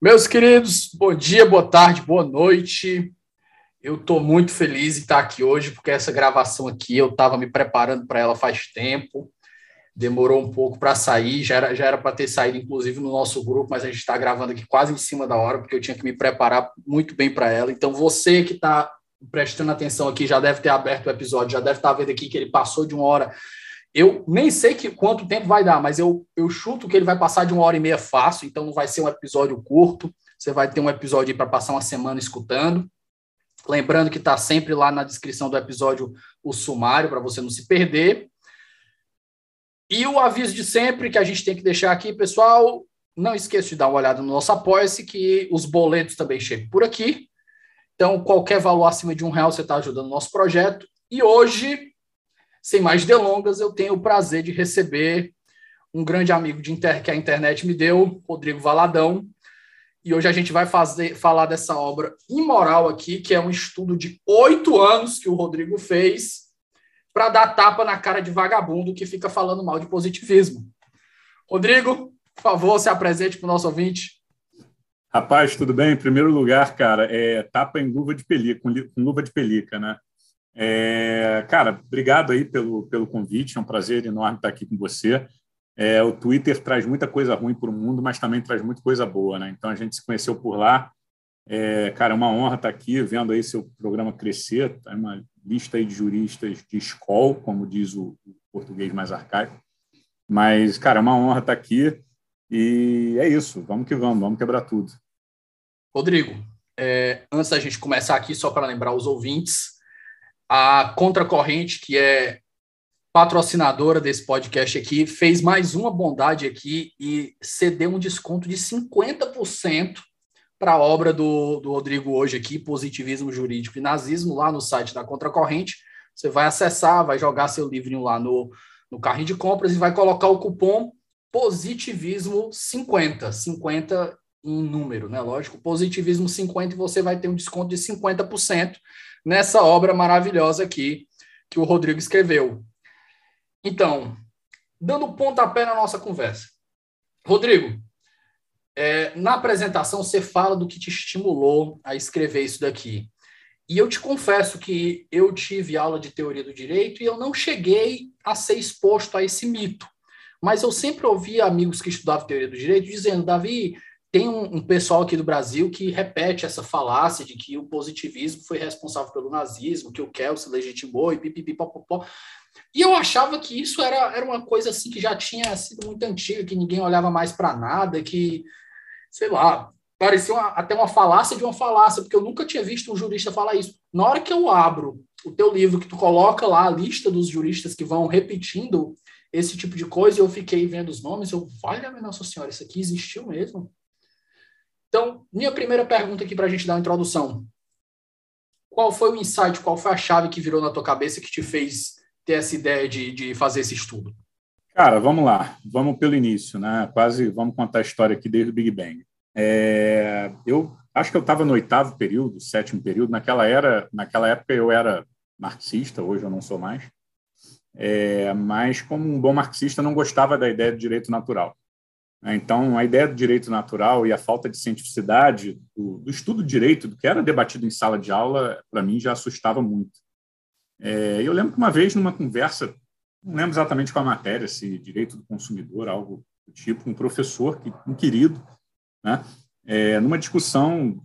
Meus queridos, bom dia, boa tarde, boa noite. Eu estou muito feliz em estar aqui hoje, porque essa gravação aqui eu estava me preparando para ela faz tempo. Demorou um pouco para sair, já era para ter saído, inclusive, no nosso grupo, mas a gente está gravando aqui quase em cima da hora, porque eu tinha que me preparar muito bem para ela. Então, você que está prestando atenção aqui já deve ter aberto o episódio, já deve estar vendo aqui que ele passou de uma hora eu nem sei que, quanto tempo vai dar, mas eu, eu chuto que ele vai passar de uma hora e meia fácil, então não vai ser um episódio curto. Você vai ter um episódio para passar uma semana escutando. Lembrando que está sempre lá na descrição do episódio o sumário, para você não se perder. E o aviso de sempre que a gente tem que deixar aqui, pessoal, não esqueça de dar uma olhada no nosso apoia-se, que os boletos também chegam por aqui. Então, qualquer valor acima de um real você está ajudando o nosso projeto. E hoje sem mais delongas, eu tenho o prazer de receber um grande amigo de inter, que a internet me deu, Rodrigo Valadão. E hoje a gente vai fazer, falar dessa obra imoral aqui, que é um estudo de oito anos que o Rodrigo fez para dar tapa na cara de vagabundo que fica falando mal de positivismo. Rodrigo, por favor, se apresente para o nosso ouvinte. Rapaz, tudo bem? Em primeiro lugar, cara, é tapa em luva de pelica, com luva de pelica, né? É, cara, obrigado aí pelo, pelo convite, é um prazer enorme estar aqui com você. É, o Twitter traz muita coisa ruim para o mundo, mas também traz muita coisa boa, né? Então a gente se conheceu por lá. É, cara, é uma honra estar aqui vendo aí seu programa crescer. Tá uma lista aí de juristas de escola, como diz o, o português mais arcaico. Mas, cara, é uma honra estar aqui. E é isso, vamos que vamos, vamos quebrar tudo. Rodrigo, é, antes da gente começar aqui, só para lembrar os ouvintes, a Contracorrente, que é patrocinadora desse podcast aqui, fez mais uma bondade aqui e cedeu um desconto de 50% para a obra do, do Rodrigo hoje aqui, Positivismo Jurídico e Nazismo, lá no site da Contracorrente. Você vai acessar, vai jogar seu livrinho lá no, no carrinho de compras e vai colocar o cupom Positivismo 50, 50 em número, né? Lógico, Positivismo 50 e você vai ter um desconto de 50% nessa obra maravilhosa aqui que o Rodrigo escreveu. Então, dando pontapé na nossa conversa. Rodrigo, é, na apresentação você fala do que te estimulou a escrever isso daqui. E eu te confesso que eu tive aula de teoria do direito e eu não cheguei a ser exposto a esse mito. Mas eu sempre ouvi amigos que estudavam teoria do direito dizendo, Davi, tem um, um, pessoal aqui do Brasil que repete essa falácia de que o positivismo foi responsável pelo nazismo, que o Kelsen se legitimou e pipipipopopó. E eu achava que isso era, era uma coisa assim que já tinha sido muito antiga, que ninguém olhava mais para nada, que, sei lá, parecia uma, até uma falácia de uma falácia, porque eu nunca tinha visto um jurista falar isso. Na hora que eu abro o teu livro, que tu coloca lá a lista dos juristas que vão repetindo esse tipo de coisa, eu fiquei vendo os nomes, eu, valha minha Nossa Senhora, isso aqui existiu mesmo? Então, minha primeira pergunta aqui para a gente dar uma introdução. Qual foi o insight, qual foi a chave que virou na tua cabeça que te fez ter essa ideia de, de fazer esse estudo? Cara, vamos lá, vamos pelo início, né? Quase vamos contar a história aqui desde o Big Bang. É, eu acho que eu estava no oitavo período, sétimo período. Naquela era, naquela época eu era marxista, hoje eu não sou mais. É, mas como um bom marxista não gostava da ideia do direito natural. Né? Então, a ideia do direito natural e a falta de cientificidade do, do estudo do direito, do que era debatido em sala de aula, para mim já assustava muito. É, eu lembro que uma vez, numa conversa, não lembro exatamente qual a matéria, se direito do consumidor, algo do tipo, um professor, um querido, né? É, numa discussão,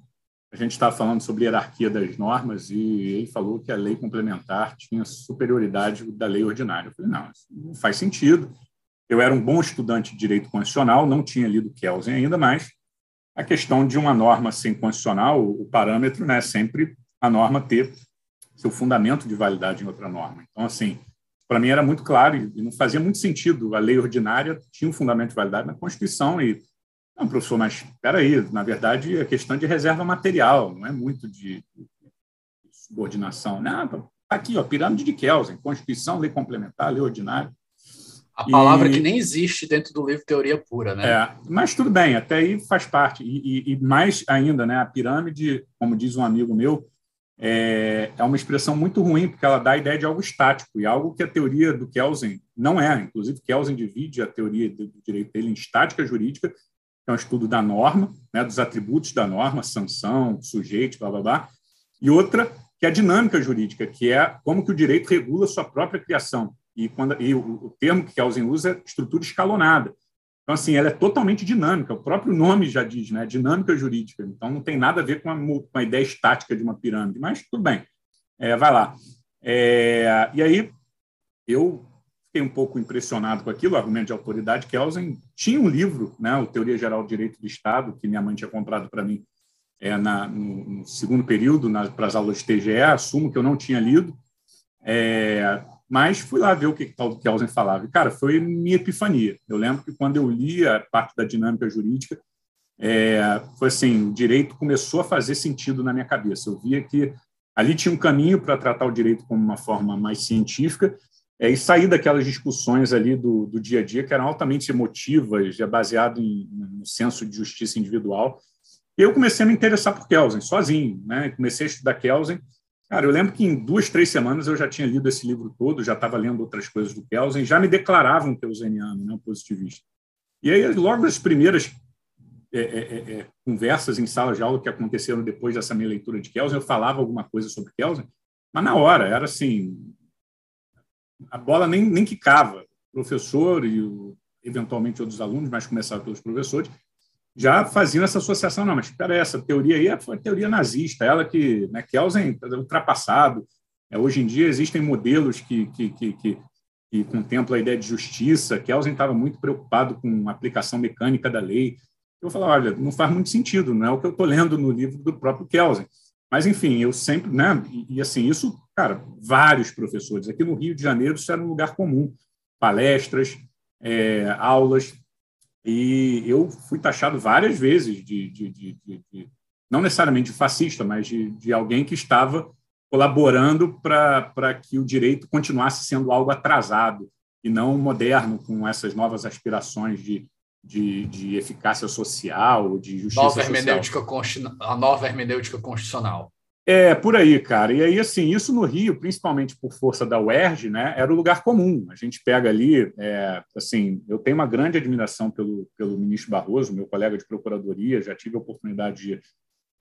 a gente estava falando sobre hierarquia das normas e ele falou que a lei complementar tinha superioridade da lei ordinária. Eu falei, não, isso não faz sentido. Eu era um bom estudante de direito constitucional, não tinha lido Kelsen ainda, mas a questão de uma norma sem constitucional, o parâmetro né, é sempre a norma ter seu fundamento de validade em outra norma. Então, assim, para mim era muito claro e não fazia muito sentido. A lei ordinária tinha um fundamento de validade na Constituição e não, professor, mas espera aí, na verdade é questão de reserva material, não é muito de, de subordinação. Não, tá aqui, ó, pirâmide de Kelsen, Constituição, lei complementar, lei ordinária. A palavra e, que nem existe dentro do livro Teoria Pura, né? É, mas tudo bem, até aí faz parte. E, e, e mais ainda, né, a pirâmide, como diz um amigo meu, é, é uma expressão muito ruim, porque ela dá a ideia de algo estático, e algo que a teoria do Kelsen não é. Inclusive, Kelsen divide a teoria do direito dele em estática jurídica, que é um estudo da norma, né, dos atributos da norma, sanção, sujeito, blá, blá, blá, e outra que é a dinâmica jurídica, que é como que o direito regula sua própria criação. E, quando, e o, termo que Kelsen usa é estrutura escalonada. Então, assim, ela é totalmente dinâmica. O próprio nome já diz, né? Dinâmica jurídica. Então, não tem nada a ver com a, com a ideia estática de uma pirâmide. Mas tudo bem. É, vai lá. É, e aí, eu fiquei um pouco impressionado com aquilo, o argumento de autoridade. Kelsen tinha um livro, né? O Teoria Geral do Direito do Estado, que minha mãe tinha comprado para mim é, na, no, no, segundo período, para as aulas de TGE. Assumo que eu não tinha lido. É, mas fui lá ver o que, do Kelsen falava. E, cara, foi minha epifania. Eu lembro que quando eu li a parte da dinâmica jurídica, é, foi assim, o direito começou a fazer sentido na minha cabeça. Eu via que ali tinha um caminho para tratar o direito como uma forma mais científica é, e sair daquelas discussões ali do, do dia a dia que eram altamente emotivas, já baseado em, no senso de justiça individual. E eu comecei a me interessar por Kelsen, sozinho. Né? Comecei a estudar Kelsen Cara, eu lembro que em duas, três semanas eu já tinha lido esse livro todo, já estava lendo outras coisas do Kelsen, já me declarava um kelseniano, né, um positivista. E aí, logo das primeiras é, é, é, é, conversas em sala de aula que aconteceram depois dessa minha leitura de Kelsen, eu falava alguma coisa sobre Kelsen, mas na hora, era assim, a bola nem, nem quicava. O professor e o, eventualmente outros alunos, mas começaram pelos professores, já faziam essa associação. Não, mas espera essa teoria aí foi a teoria nazista, ela que, né, Kelsen é ultrapassado. É, hoje em dia existem modelos que, que, que, que, que contemplam a ideia de justiça. Kelsen estava muito preocupado com a aplicação mecânica da lei. Eu falava, olha, não faz muito sentido, não é o que eu estou lendo no livro do próprio Kelsen. Mas, enfim, eu sempre, né, e, e assim, isso, cara, vários professores. Aqui no Rio de Janeiro isso era um lugar comum. Palestras, é, aulas, e eu fui taxado várias vezes de, de, de, de não necessariamente de fascista, mas de, alguém que estava colaborando para que o direito continuasse sendo algo atrasado e não moderno, com essas novas aspirações de, de, de eficácia social, de justiça nova hermenêutica social. A nova hermenêutica constitucional. É, por aí, cara. E aí, assim, isso no Rio, principalmente por força da UERJ, né, era o lugar comum. A gente pega ali, é, assim, eu tenho uma grande admiração pelo, pelo ministro Barroso, meu colega de procuradoria, já tive a oportunidade de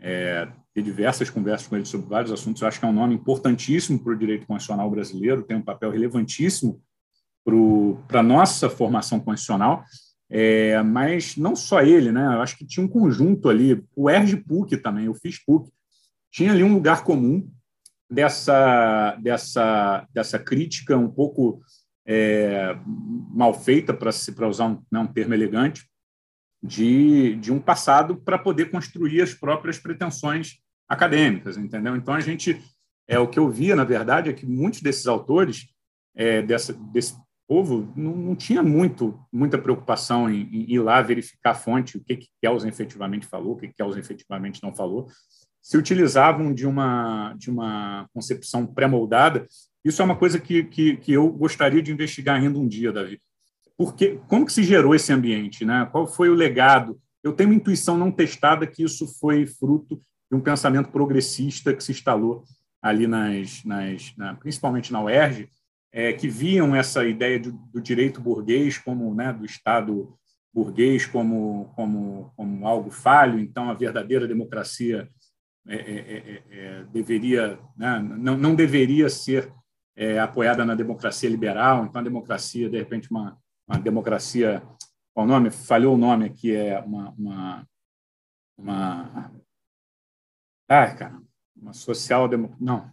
é, ter diversas conversas com ele sobre vários assuntos. Eu acho que é um nome importantíssimo para o direito constitucional brasileiro, tem um papel relevantíssimo para a nossa formação constitucional. É, mas não só ele, né? Eu acho que tinha um conjunto ali, o ERJ PUC também, eu fiz PUC, tinha ali um lugar comum dessa, dessa, dessa crítica um pouco é, mal feita, para usar um, né, um termo elegante, de, de um passado para poder construir as próprias pretensões acadêmicas, entendeu? Então, a gente, é o que eu via, na verdade, é que muitos desses autores, é, dessa, desse povo, não, não tinha muito, muita preocupação em, em, ir lá verificar a fonte, o que, que Kelsen efetivamente falou, o que, que Kelsen efetivamente não falou, se utilizavam de uma, de uma concepção pré-moldada. Isso é uma coisa que, que, que, eu gostaria de investigar ainda um dia, Davi. Porque, como que se gerou esse ambiente? Né? Qual foi o legado? Eu tenho uma intuição não testada que isso foi fruto de um pensamento progressista que se instalou ali, nas, nas, na, principalmente na UERJ, é, que viam essa ideia do, do direito burguês como né, do Estado burguês como, como, como algo falho, então a verdadeira democracia é é, é, é, deveria, né, não, não deveria ser apoiada na democracia liberal. Então, a democracia, de repente, uma, uma democracia, qual o nome? Falhou o nome aqui, é uma. uma, uma ah, cara, uma social. Não.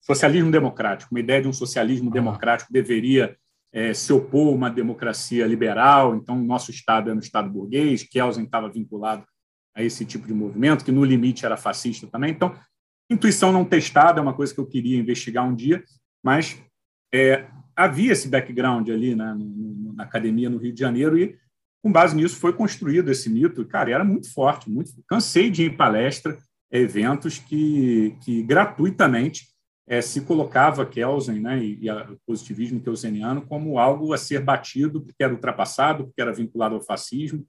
Socialismo democrático, uma ideia de um socialismo democrático deveria é, se opor a uma democracia liberal, então o nosso Estado é no Estado burguês, Kelsen estava vinculado a esse tipo de movimento, que no limite era fascista também. Então, Intuição não testada é uma coisa que eu queria investigar um dia, mas é, havia esse background ali né, na academia no Rio de Janeiro e, com base nisso, foi construído esse mito. Cara, era muito forte, muito. Cansei de ir em palestra, eventos que, que gratuitamente é, se colocava Kelsen né, e, e o positivismo kelseniano como algo a ser batido, porque era ultrapassado, porque era vinculado ao fascismo.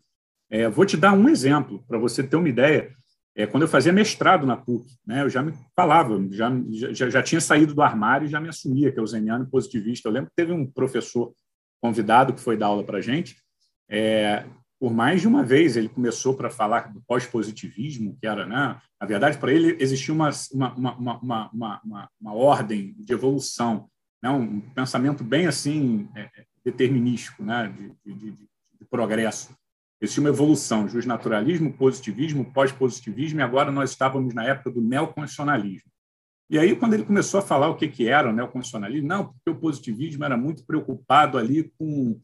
É, vou te dar um exemplo, para você ter uma ideia. É, quando eu fazia mestrado na PUC, né, eu já me falava, já, já, já tinha saído do armário e já me assumia kelseniano e positivista. Eu lembro que teve um professor convidado que foi dar aula para a gente, é, por mais de uma vez ele começou para falar do pós-positivismo, que era, né, na verdade, para ele existia uma, uma, uma, uma, uma, uma, ordem de evolução, né, um pensamento bem assim é, é determinístico, né, de, de, de, de progresso. Existia uma evolução, justnaturalismo, positivismo, pós-positivismo, e agora nós estávamos na época do neoconstitucionalismo. E aí, quando ele começou a falar o que, que era o neoconstitucionalismo, não, porque o positivismo era muito preocupado ali com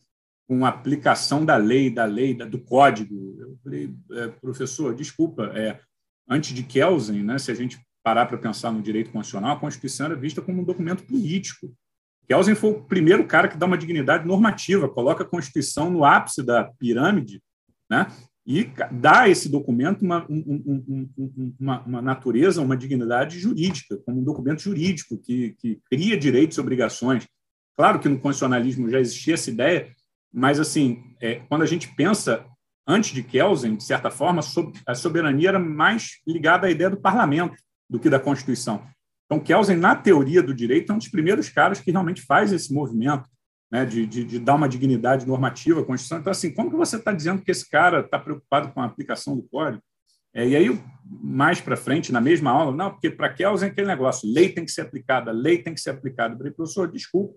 com a aplicação da lei, da lei, do código. Eu falei, é, professor, desculpa, é, antes de Kelsen, né, se a gente parar para pensar no direito constitucional, a Constituição era vista como um documento político. Kelsen foi o primeiro cara que dá uma dignidade normativa, coloca a Constituição no ápice da pirâmide, né, e dá a esse documento uma, um, um, uma, uma, natureza, uma dignidade jurídica, como um documento jurídico que, que cria direitos e obrigações. Claro que no constitucionalismo já existia essa ideia, mas, assim, é, quando a gente pensa, antes de Kelsen, de certa forma, a soberania era mais ligada à ideia do parlamento do que da Constituição. Então, Kelsen, na teoria do direito, é um dos primeiros caras que realmente faz esse movimento né, de, de, de, dar uma dignidade normativa à Constituição. Então, assim, como que você está dizendo que esse cara está preocupado com a aplicação do código? É, e aí, mais para frente, na mesma aula, não, porque para Kelsen é aquele negócio, lei tem que ser aplicada, lei tem que ser aplicada. Eu falei, professor, desculpa,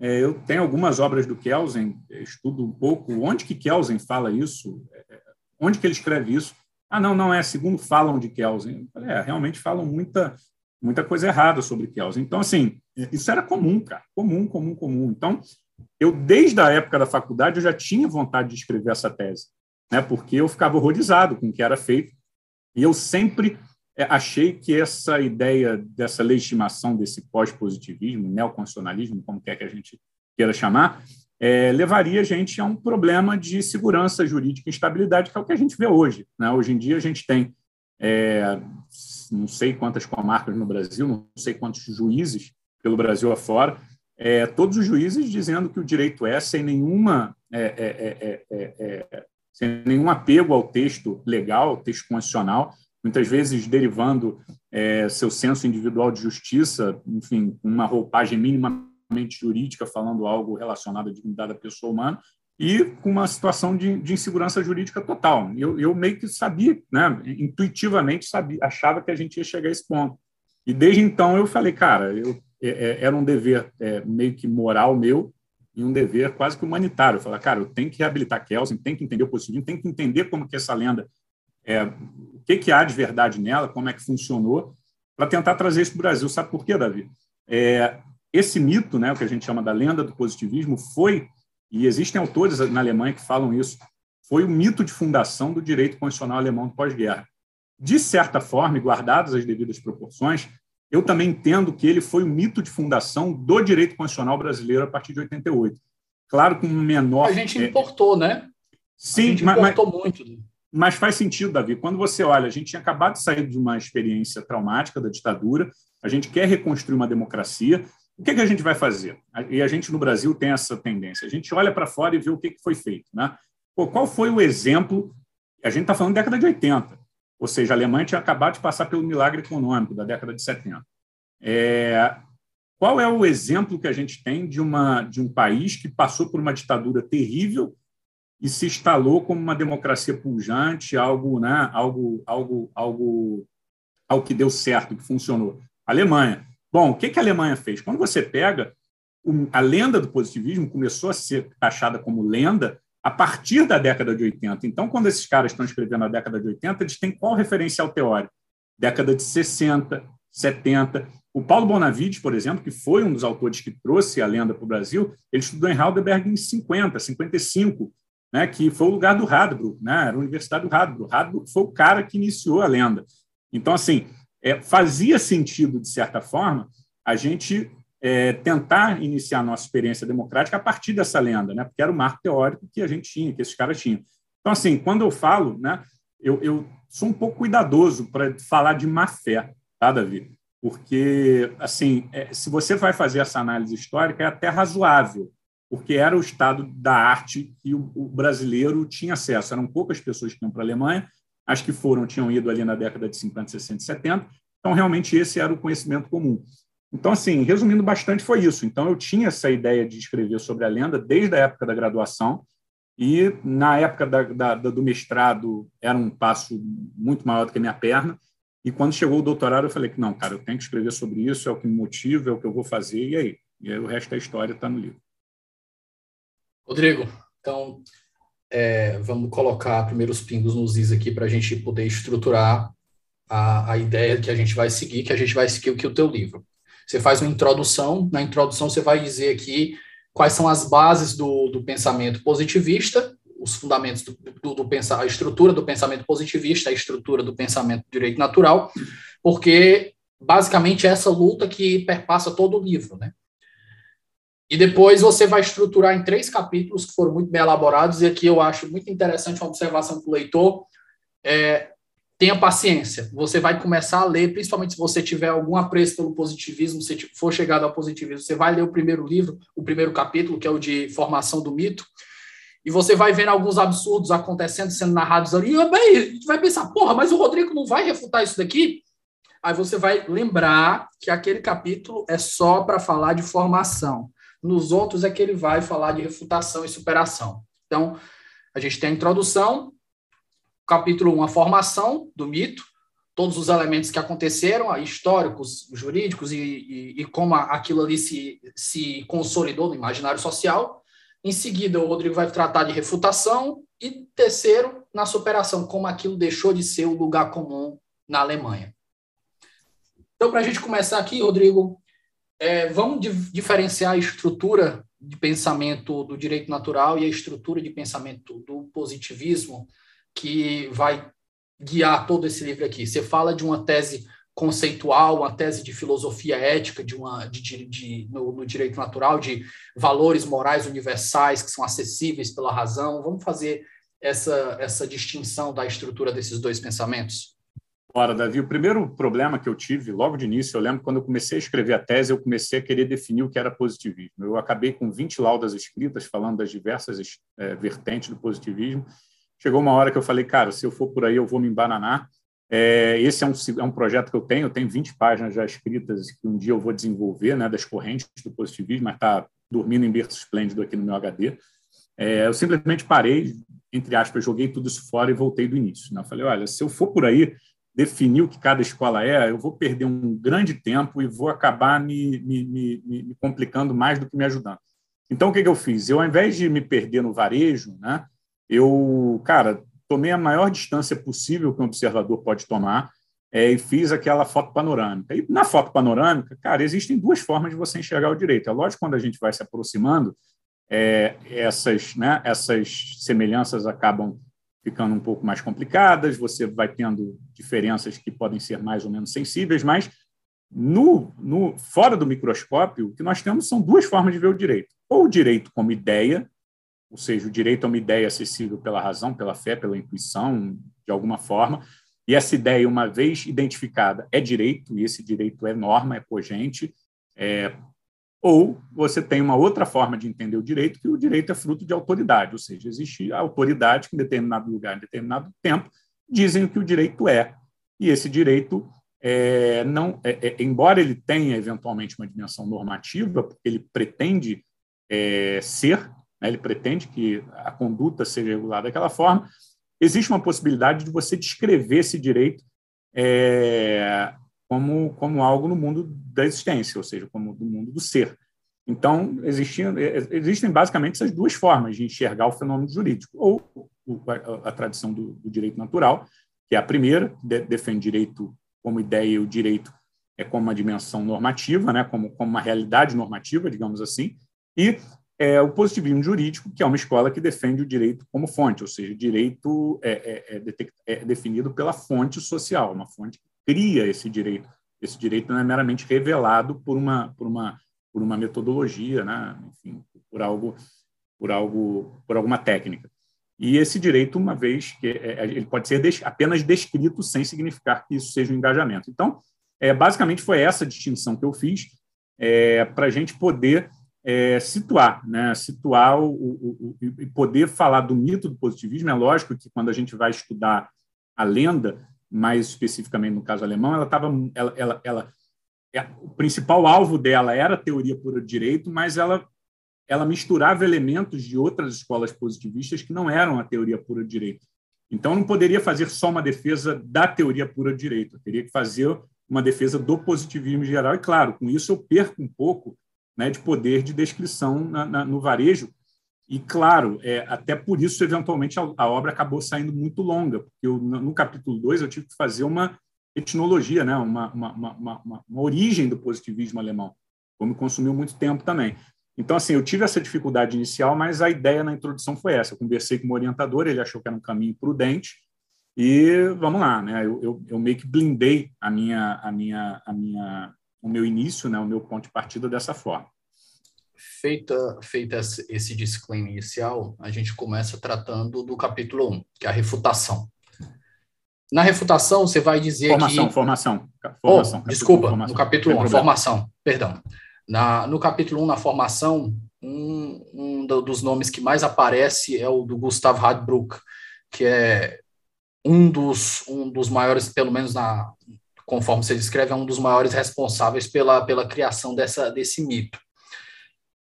é, eu tenho algumas obras do Kelsen, estudo um pouco onde que Kelsen fala isso, é, onde que ele escreve isso. Ah, não, não é, segundo falam de Kelsen. Falei, é, realmente falam muita, muita coisa errada sobre Kelsen. Então, assim, isso era comum, cara, comum, comum, comum. Então, eu, desde a época da faculdade, eu já tinha vontade de escrever essa tese, né, porque eu ficava horrorizado com o que era feito, e eu sempre é, achei que essa ideia dessa legitimação desse pós-positivismo, neoconstitucionalismo, como quer que a gente queira chamar, é, levaria a gente a um problema de segurança jurídica e estabilidade, que é o que a gente vê hoje. Né? Hoje em dia, a gente tem é, não sei quantas comarcas no Brasil, não sei quantos juízes pelo Brasil afora, é, todos os juízes dizendo que o direito é sem nenhuma é, é, é, sem nenhum apego ao texto legal, ao texto constitucional, muitas vezes derivando é, seu senso individual de justiça, enfim, uma roupagem minimamente jurídica, falando algo relacionado à dignidade da pessoa humana, e com uma situação de, de insegurança jurídica total. Eu, eu, meio que sabia, né, intuitivamente sabia, achava que a gente ia chegar a esse ponto. E desde então eu falei, cara, eu, é, é era um dever é, meio que moral meu e um dever quase que humanitário. Falei, cara, eu tenho que reabilitar Kelsen, tenho que entender o positivismo, tenho que entender como que essa lenda é, o que, que há de verdade nela, como é que funcionou, para tentar trazer isso para o Brasil. Sabe por quê, Davi? É, esse mito, né, o que a gente chama da lenda do positivismo, foi, e existem autores na Alemanha que falam isso, foi o mito de fundação do direito constitucional alemão pós-guerra. De certa forma, e guardadas as devidas proporções, eu também entendo que ele foi o mito de fundação do direito constitucional brasileiro a partir de 88. Claro, com um menor. A gente é, importou, né? Sim, a gente importou mas, muito. Mas faz sentido, Davi. Quando você olha, a gente tinha acabado de sair de uma experiência traumática da ditadura, a gente quer reconstruir uma democracia. O que, é que a gente vai fazer? E a gente no Brasil tem essa tendência. A gente olha para fora e vê o que, que foi feito. Né? Pô, qual foi o exemplo? A gente está falando da década de 80, ou seja, a Alemanha tinha acabado de passar pelo milagre econômico da década de 70. É, qual é o exemplo que a gente tem de, uma, de um país que passou por uma ditadura terrível e se instalou como uma democracia pujante, algo, né, algo, algo, algo, algo que deu certo, que funcionou. Alemanha. Bom, o que, a Alemanha fez? Quando você pega a lenda do positivismo começou a ser taxada como lenda a partir da década de 80. Então, quando esses caras estão escrevendo na década de 80, eles têm qual referencial teórico? Década de 60, 70. O Paulo Bonavides, por exemplo, que foi um dos autores que trouxe a lenda para o Brasil, ele estudou em Heidelberg em 50, 55, né, que foi o lugar do Radbruch, né, era a Universidade do Radbruch. Radbruch foi o cara que iniciou a lenda. Então, assim, é, fazia sentido, de certa forma, a gente é, tentar iniciar nossa experiência democrática a partir dessa lenda, né? porque era o marco teórico que a gente tinha, que esses caras tinham. Então, assim, quando eu falo, né, eu, eu sou um pouco cuidadoso para falar de má fé, tá, Davi? Porque, assim, é, se você vai fazer essa análise histórica, é até razoável, porque era o estado da arte que o, o brasileiro tinha acesso. Eram poucas pessoas que iam para a Alemanha, as que foram tinham ido ali na década de 50, 60 e 70, então realmente esse era o conhecimento comum. Então, assim, resumindo bastante, foi isso. Então, eu tinha essa ideia de escrever sobre a lenda desde a época da graduação, e na época da, da, do mestrado era um passo muito maior do que a minha perna, e quando chegou o doutorado, eu falei que não, cara, eu tenho que escrever sobre isso, é o que me motiva, é o que eu vou fazer, e aí? E aí o resto da história está no livro. Rodrigo, então, é, vamos colocar primeiro os pingos nos is aqui para a gente poder estruturar a, a ideia que a gente vai seguir, que a gente vai seguir o que o teu livro. Você faz uma introdução, na introdução você vai dizer aqui quais são as bases do, do pensamento positivista, os fundamentos do, do, do pensar, a estrutura do pensamento positivista, a estrutura do pensamento direito natural, porque basicamente é essa luta que perpassa todo o livro, né? E depois você vai estruturar em três capítulos que foram muito bem elaborados, e aqui eu acho muito interessante uma observação para o leitor. É, tenha paciência. Você vai começar a ler, principalmente se você tiver algum apreço pelo positivismo, se for chegado ao positivismo, você vai ler o primeiro livro, o primeiro capítulo, que é o de formação do mito, e você vai vendo alguns absurdos acontecendo, sendo narrados ali, e a gente vai pensar, porra, mas o Rodrigo não vai refutar isso daqui? Aí você vai lembrar que aquele capítulo é só para falar de formação. Nos outros é que ele vai falar de refutação e superação. Então, a gente tem a introdução, capítulo 1, a formação do mito, todos os elementos que aconteceram, históricos, jurídicos e, e, e como aquilo ali se, se consolidou no imaginário social. Em seguida, o Rodrigo vai tratar de refutação e terceiro, na superação, como aquilo deixou de ser o lugar comum na Alemanha. Então, para a gente começar aqui, Rodrigo, é, vamos diferenciar a estrutura de pensamento do direito natural e a estrutura de pensamento do positivismo que vai guiar todo esse livro aqui. Você fala de uma tese conceitual, uma tese de filosofia ética, de uma de, de, de no, no, direito natural, de valores morais universais que são acessíveis pela razão. Vamos fazer essa essa distinção da estrutura desses dois pensamentos. Ora, Davi, o primeiro problema que eu tive logo de início, eu lembro quando eu comecei a escrever a tese, eu comecei a querer definir o que era positivismo. Eu acabei com 20 laudas escritas falando das diversas é, vertentes do positivismo chegou uma hora que eu falei, cara, se eu for por aí, eu vou me embananar. É, esse é um, é um projeto que eu tenho, eu tenho 20 páginas já escritas que um dia eu vou desenvolver, né, das correntes do positivismo, mas está dormindo em berço esplêndido aqui no meu HD. É, eu simplesmente parei, entre aspas, joguei tudo isso fora e voltei do início. Né? Eu falei, olha, se eu for por aí definir o que cada escola é, eu vou perder um grande tempo e vou acabar me, me, me, me complicando mais do que me ajudando. Então, o que, que eu fiz? Eu, ao invés de me perder no varejo, né, eu, cara, tomei a maior distância possível que um observador pode tomar é, e fiz aquela foto panorâmica. E na foto panorâmica, cara, existem duas formas de você enxergar o direito. É lógico, quando a gente vai se aproximando, é, essas, né, essas semelhanças acabam ficando um pouco mais complicadas, você vai tendo diferenças que podem ser mais ou menos sensíveis, mas no, no, fora do microscópio, o que nós temos são duas formas de ver o direito. Ou o direito como ideia, ou seja, o direito a uma ideia acessível pela razão, pela fé, pela intuição, de alguma forma, e essa ideia, uma vez identificada, é direito, e esse direito é norma, é cogente, é... ou você tem uma outra forma de entender o direito, que o direito é fruto de autoridade, ou seja, existe a autoridade que, em determinado lugar, em determinado tempo, dizem o que o direito é, e esse direito é, não, é, é, embora ele tenha eventualmente uma dimensão normativa, porque ele pretende é, ser né, ele pretende que a conduta seja regulada daquela forma, existe uma possibilidade de você descrever esse direito é, como, como algo no mundo da existência, ou seja, como do mundo do ser. Então, existiam, existem basicamente essas duas formas de enxergar o fenômeno jurídico, ou a, tradição do, do, direito natural, que é a primeira, de, defende direito como ideia e o direito é como uma dimensão normativa, né, como, como uma realidade normativa, digamos assim, e é o positivismo jurídico, que é uma escola que defende o direito como fonte, ou seja, o direito é, é, é, é definido pela fonte social, uma fonte que cria esse direito. Esse direito não é meramente revelado por uma, por uma, por uma metodologia, né? enfim, por algo, por algo, por alguma técnica. E esse direito, uma vez que é, é ele pode ser apenas descrito sem significar que isso seja um engajamento. Então, é, basicamente foi essa distinção que eu fiz é, para a gente poder é, situar, né? situar o, o, o, e poder falar do mito do positivismo. É lógico que quando a gente vai estudar a lenda, mais especificamente no caso alemão, ela estava, ela, ela, ela é, o principal alvo dela era a teoria pura de direito, mas ela ela misturava elementos de outras escolas positivistas que não eram a teoria pura de direito. Então, não poderia fazer só uma defesa da teoria pura de direito, eu teria que fazer uma defesa do positivismo geral. E, claro, com isso eu perco um pouco né, de poder de descrição na, na, no varejo. E, claro, é, até por isso, eventualmente, a, a, obra acabou saindo muito longa, porque eu, no, no capítulo 2 eu tive que fazer uma etnologia, né, uma, uma, uma, uma, uma origem do positivismo alemão, como consumiu muito tempo também. Então, assim, eu tive essa dificuldade inicial, mas a ideia na introdução foi essa. Eu conversei com o orientador, ele achou que era um caminho prudente, e vamos lá, né? Eu, eu, eu, meio que blindei a minha, a minha, a minha, o meu início, né? O meu ponto de partida dessa forma. Feita, feita esse disclaimer inicial, a gente começa tratando do capítulo 1, que é a refutação. Na refutação, você vai dizer formação, que... Formação, formação. Oh, desculpa, formação. no capítulo 1, formação, perdão. Na, no capítulo 1, na formação, um, um dos nomes que mais aparece é o do Gustav Radbruch, que é um dos, um dos maiores, pelo menos na, conforme você descreve, é um dos maiores responsáveis pela, pela criação dessa, desse mito.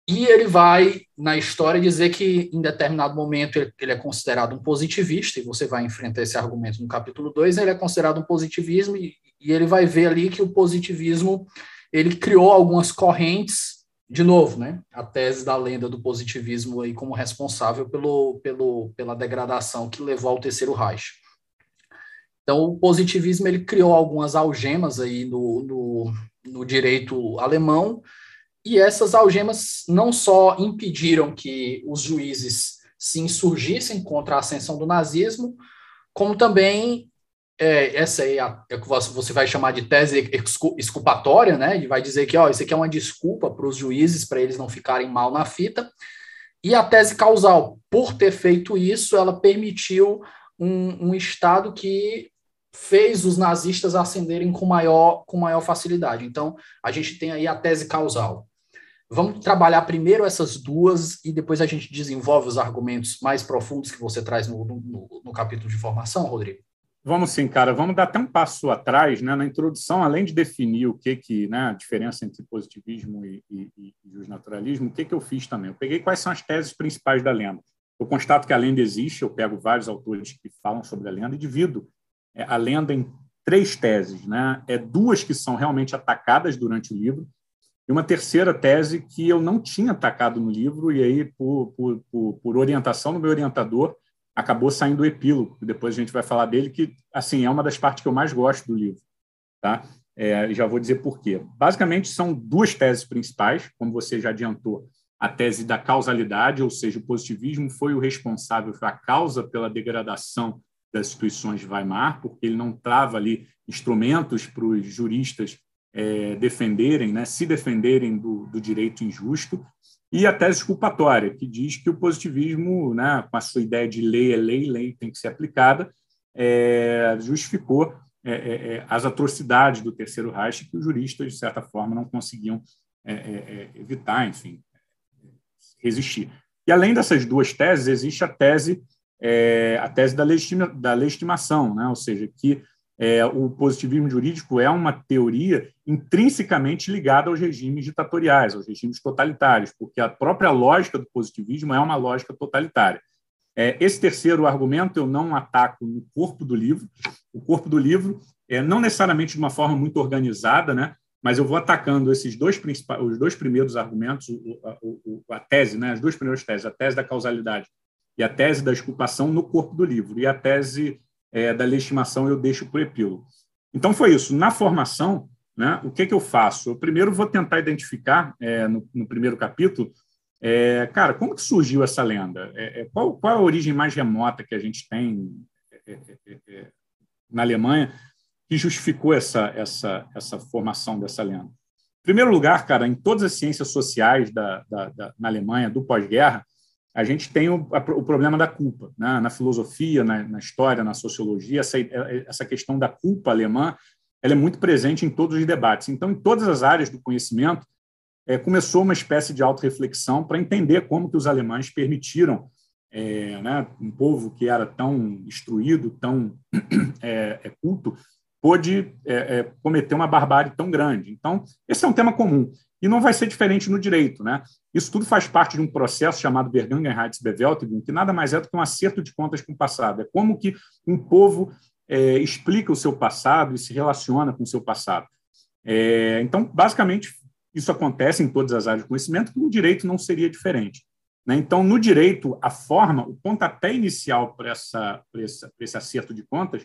E ele vai, na história, dizer que em determinado momento ele, é considerado um positivista, e você vai enfrentar esse argumento no capítulo 2, ele é considerado um positivismo, e, e ele vai ver ali que o positivismo ele criou algumas correntes, de novo, né, a tese da lenda do positivismo aí como responsável pelo, pelo, pela degradação que levou ao terceiro Reich. Então, o positivismo ele criou algumas algemas aí no, no, no direito alemão, e essas algemas não só impediram que os juízes se insurgissem contra a ascensão do nazismo, como também é, essa aí é, é que você vai chamar de tese exculpatória, né? E vai dizer que ó, isso aqui é uma desculpa para os juízes para eles não ficarem mal na fita. E a tese causal, por ter feito isso, ela permitiu um, um Estado que fez os nazistas ascenderem com maior, com maior facilidade. Então, a gente tem aí a tese causal. Vamos trabalhar primeiro essas duas e depois a gente desenvolve os argumentos mais profundos que você traz no, no, no capítulo de formação, Rodrigo? Vamos sim, cara. Vamos dar até um passo atrás, né? Na introdução, além de definir o que que, né, a diferença entre positivismo e, e, e naturalismo, o que que eu fiz também? Eu peguei quais são as teses principais da lenda. Eu constato que a lenda existe. Eu pego vários autores que falam sobre a lenda e divido é, a lenda em três teses, né? É duas que são realmente atacadas durante o livro e uma terceira tese que eu não tinha atacado no livro e aí por, por, por, por orientação do meu orientador acabou saindo o epílogo. Depois a gente vai falar dele que assim é uma das partes que eu mais gosto do livro, tá? É, já vou dizer por quê. Basicamente são duas teses principais, como você já adiantou. A tese da causalidade, ou seja, o positivismo foi o responsável, foi a causa pela degradação das instituições de Weimar, porque ele não trava ali instrumentos para os juristas é, defenderem, né, se defenderem do, do, direito injusto, e a tese culpatória, que diz que o positivismo, né, com a sua ideia de lei é lei, lei tem que ser aplicada, é, justificou é, é, é as atrocidades do Terceiro Reich que os juristas, de certa forma, não conseguiam é, evitar, enfim, resistir. E além dessas duas teses, existe a tese a tese da, legitima, da legitimação, né? ou seja, que é, o positivismo jurídico é uma teoria intrinsecamente ligada aos regimes ditatoriais, aos regimes totalitários, porque a própria lógica do positivismo é uma lógica totalitária. É, esse terceiro argumento eu não ataco no corpo do livro. O corpo do livro, é, não necessariamente de uma forma muito organizada, né? mas eu vou atacando esses dois principais, os dois primeiros argumentos, a, a, a tese, né? as duas primeiras teses, a tese da causalidade e a tese da exculpação no corpo do livro, e a tese é, da legitimação eu deixo para o epílogo. Então, foi isso. Na formação, né, o que, que eu faço? Eu primeiro vou tentar identificar, é, no, no, primeiro capítulo, é, cara, como que surgiu essa lenda? É, é, qual, qual a origem mais remota que a gente tem é, na Alemanha? que justificou essa, essa, essa formação dessa lenda? Em primeiro lugar, cara, em todas as ciências sociais da, da, da na Alemanha do pós-guerra, a gente tem o, a, o, problema da culpa. Né? Na filosofia, na, na, história, na sociologia, essa, essa questão da culpa alemã ela é muito presente em todos os debates. Então, em todas as áreas do conhecimento, é, começou uma espécie de autorreflexão para entender como que os alemães permitiram é, né, um povo que era tão instruído, tão é, é culto, pôde é, é, cometer uma barbárie tão grande. Então, esse é um tema comum. E não vai ser diferente no direito. Né? Isso tudo faz parte de um processo chamado Vergangenheitsbewältigung, que nada mais é do que um acerto de contas com o passado. É como que um povo é, explica o seu passado e se relaciona com o seu passado. É, então, basicamente, isso acontece em todas as áreas de conhecimento, que no direito não seria diferente. Né? Então, no direito, a forma, o pontapé inicial para, essa, para, esse acerto de contas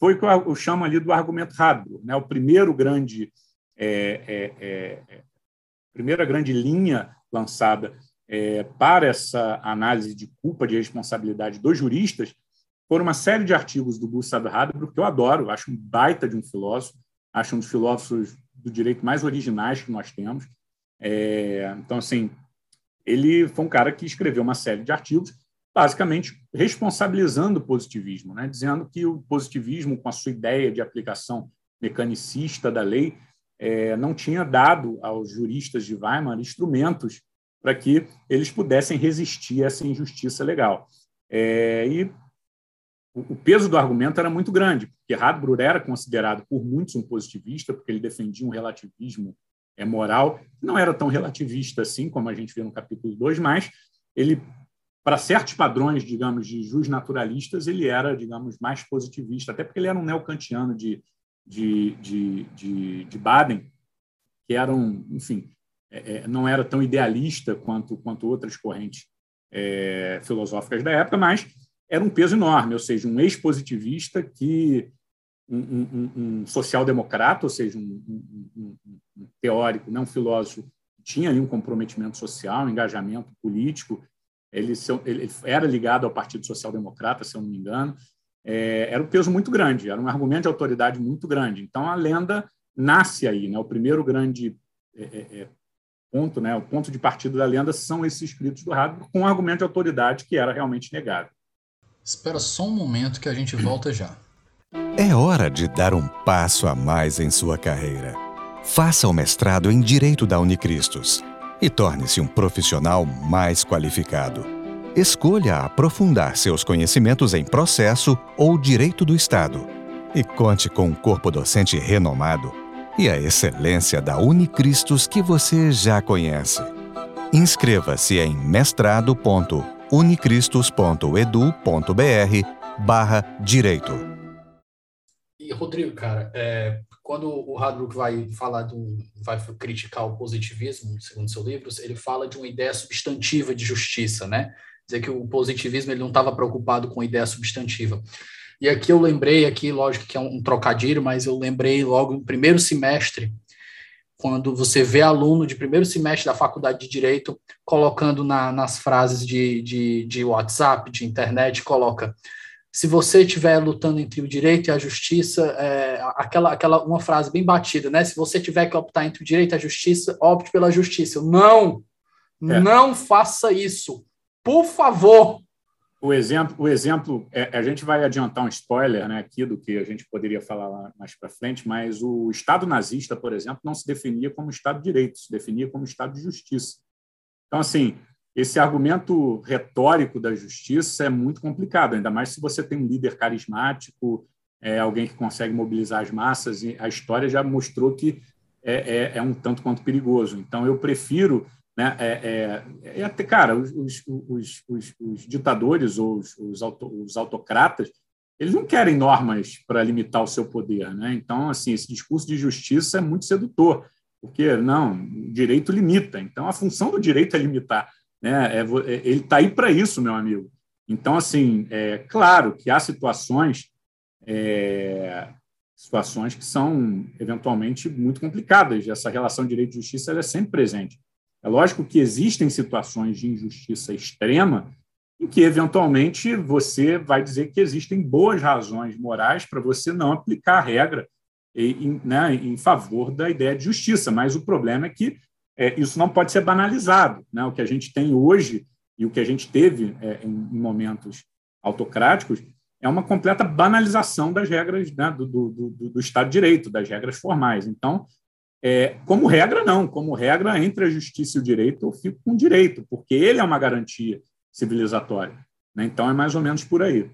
foi o que eu chamo ali do argumento Hadro, né? o primeiro grande, é, é, é, primeira grande linha lançada é, para essa análise de culpa, de responsabilidade dos juristas, foram uma série de artigos do Gustav Hadro, que eu adoro, acho um baita de um filósofo, acho um dos filósofos do direito mais originais que nós temos. É, então, assim, ele foi um cara que escreveu uma série de artigos, basicamente responsabilizando o positivismo, né? dizendo que o positivismo, com a sua ideia de aplicação mecanicista da lei, é, não tinha dado aos juristas de Weimar instrumentos para que eles pudessem resistir a essa injustiça legal. É, e o peso do argumento era muito grande, porque Radbruch era considerado por muitos um positivista, porque ele defendia um relativismo é, moral, não era tão relativista assim, como a gente vê no capítulo 2, mas ele, para certos padrões, digamos, de jus naturalistas, ele era, digamos, mais positivista, até porque ele era um neocantiano de, de, de, de, de Baden, que era um, enfim, é, é não era tão idealista quanto, quanto outras correntes é, filosóficas da época, mas era um peso enorme, ou seja, um ex-positivista que um, um, um social-democrata, ou seja, um, um, teórico, não um filósofo, tinha ali um comprometimento social, um engajamento político. Ele, ele era ligado ao Partido Social Democrata, se eu não me engano. É, era um peso muito grande, era um argumento de autoridade muito grande. Então a lenda nasce aí, né? O primeiro grande é, é, é ponto, né? O ponto de partida da lenda são esses escritos do Radler com um argumento de autoridade que era realmente negado. Espera só um momento que a gente volta já. É hora de dar um passo a mais em sua carreira. Faça o mestrado em Direito da Unicristos e torne-se um profissional mais qualificado. Escolha aprofundar seus conhecimentos em processo ou direito do Estado. E conte com um corpo docente renomado e a excelência da Unicristos que você já conhece. Inscreva-se em mestrado.com unicristos.edu.br barra direito. E, Rodrigo, cara, é, quando o Hadrock vai falar do, vai criticar o positivismo, segundo seu livro, ele fala de uma ideia substantiva de justiça, né? Dizer que o positivismo ele não estava preocupado com ideia substantiva. E aqui eu lembrei, aqui, lógico que é um trocadilho, mas eu lembrei logo no primeiro semestre quando você vê aluno de primeiro semestre da faculdade de Direito colocando na, nas frases de, de, de WhatsApp, de internet, coloca se você estiver lutando entre o direito e a justiça, é, aquela, aquela uma frase bem batida, né? Se você tiver que optar entre o direito e a justiça, opte pela justiça. Não, é. não faça isso, por favor. O exemplo, o exemplo é, a gente vai adiantar um spoiler né, aqui do que a gente poderia falar mais para frente, mas o Estado nazista, por exemplo, não se definia como Estado de Direito, se definia como Estado de Justiça. Então, assim, esse argumento retórico da justiça é muito complicado, ainda mais se você tem um líder carismático, é, alguém que consegue mobilizar as massas, e a história já mostrou que é, é, é um tanto quanto perigoso. Então, eu prefiro né? É, é, é até, cara, os, os, os, os, ditadores ou os, auto, os autocratas, eles não querem normas para limitar o seu poder. Né? Então, assim, esse discurso de justiça é muito sedutor, porque, não, direito limita. Então, a função do direito é limitar. Né? É, é ele está aí para isso, meu amigo. Então, assim, é claro que há situações, é, situações que são eventualmente muito complicadas. Essa relação direito e justiça é sempre presente. É lógico que existem situações de injustiça extrema em que, eventualmente, você vai dizer que existem boas razões morais para você não aplicar a regra em, né, em favor da ideia de justiça. Mas o problema é que é, isso não pode ser banalizado. Né? O que a gente tem hoje e o que a gente teve é, em, em, momentos autocráticos é uma completa banalização das regras né, do, do, do, do, Estado de Direito, das regras formais. Então, é, como regra, não. Como regra, entre a justiça e o direito, eu fico com o direito, porque ele é uma garantia civilizatória. Né? Então, é mais ou menos por aí.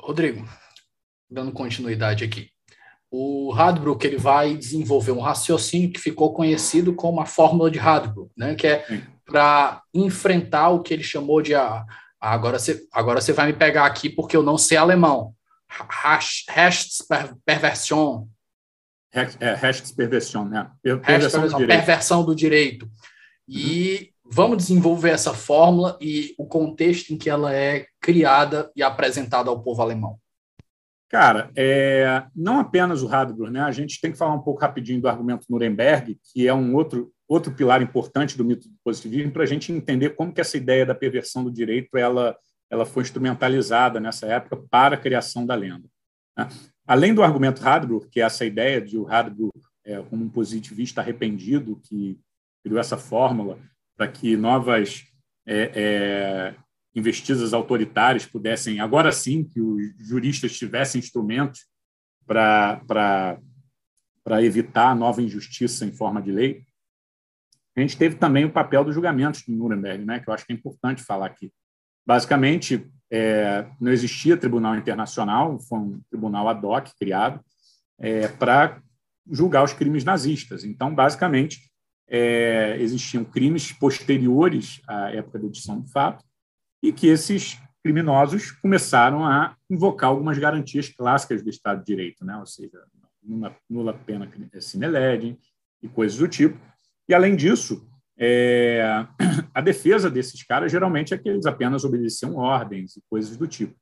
Rodrigo, dando continuidade aqui. O Radbrook ele vai desenvolver um raciocínio que ficou conhecido como a fórmula de Radbrook, né? que é para enfrentar o que ele chamou de a, a, agora você agora você vai me pegar aqui porque eu não sei alemão. Rechtsperversion. É, Rechtsperversion, né? Perversão do perversão do direito. E uhum. vamos desenvolver essa fórmula e o contexto em que ela é criada e apresentada ao povo alemão. Cara, é, não apenas o Radbruch, né? A gente tem que falar um pouco rapidinho do argumento Nuremberg, que é um outro, outro pilar importante do mito do positivismo, para a gente entender como que essa ideia da perversão do direito ela, ela foi instrumentalizada nessa época para a criação da lenda. Né? Além do argumento Radbruch, que é essa ideia de o Radbruch é, como um positivista arrependido que criou essa fórmula para que novas é, é, investidas autoritárias pudessem, agora sim, que os juristas tivessem instrumentos para evitar nova injustiça em forma de lei. A gente teve também o papel dos julgamentos de Nuremberg, né, que eu acho que é importante falar aqui. Basicamente, é, não existia tribunal internacional, foi um tribunal ad hoc criado é, para julgar os crimes nazistas. Então, basicamente, é, existiam crimes posteriores à época da edição do fato, e que esses criminosos começaram a invocar algumas garantias clássicas do Estado de Direito, né? ou seja, nula, nula pena sine lege e coisas do tipo. E, além disso, é, a defesa desses caras geralmente é que eles apenas obedeciam ordens e coisas do tipo.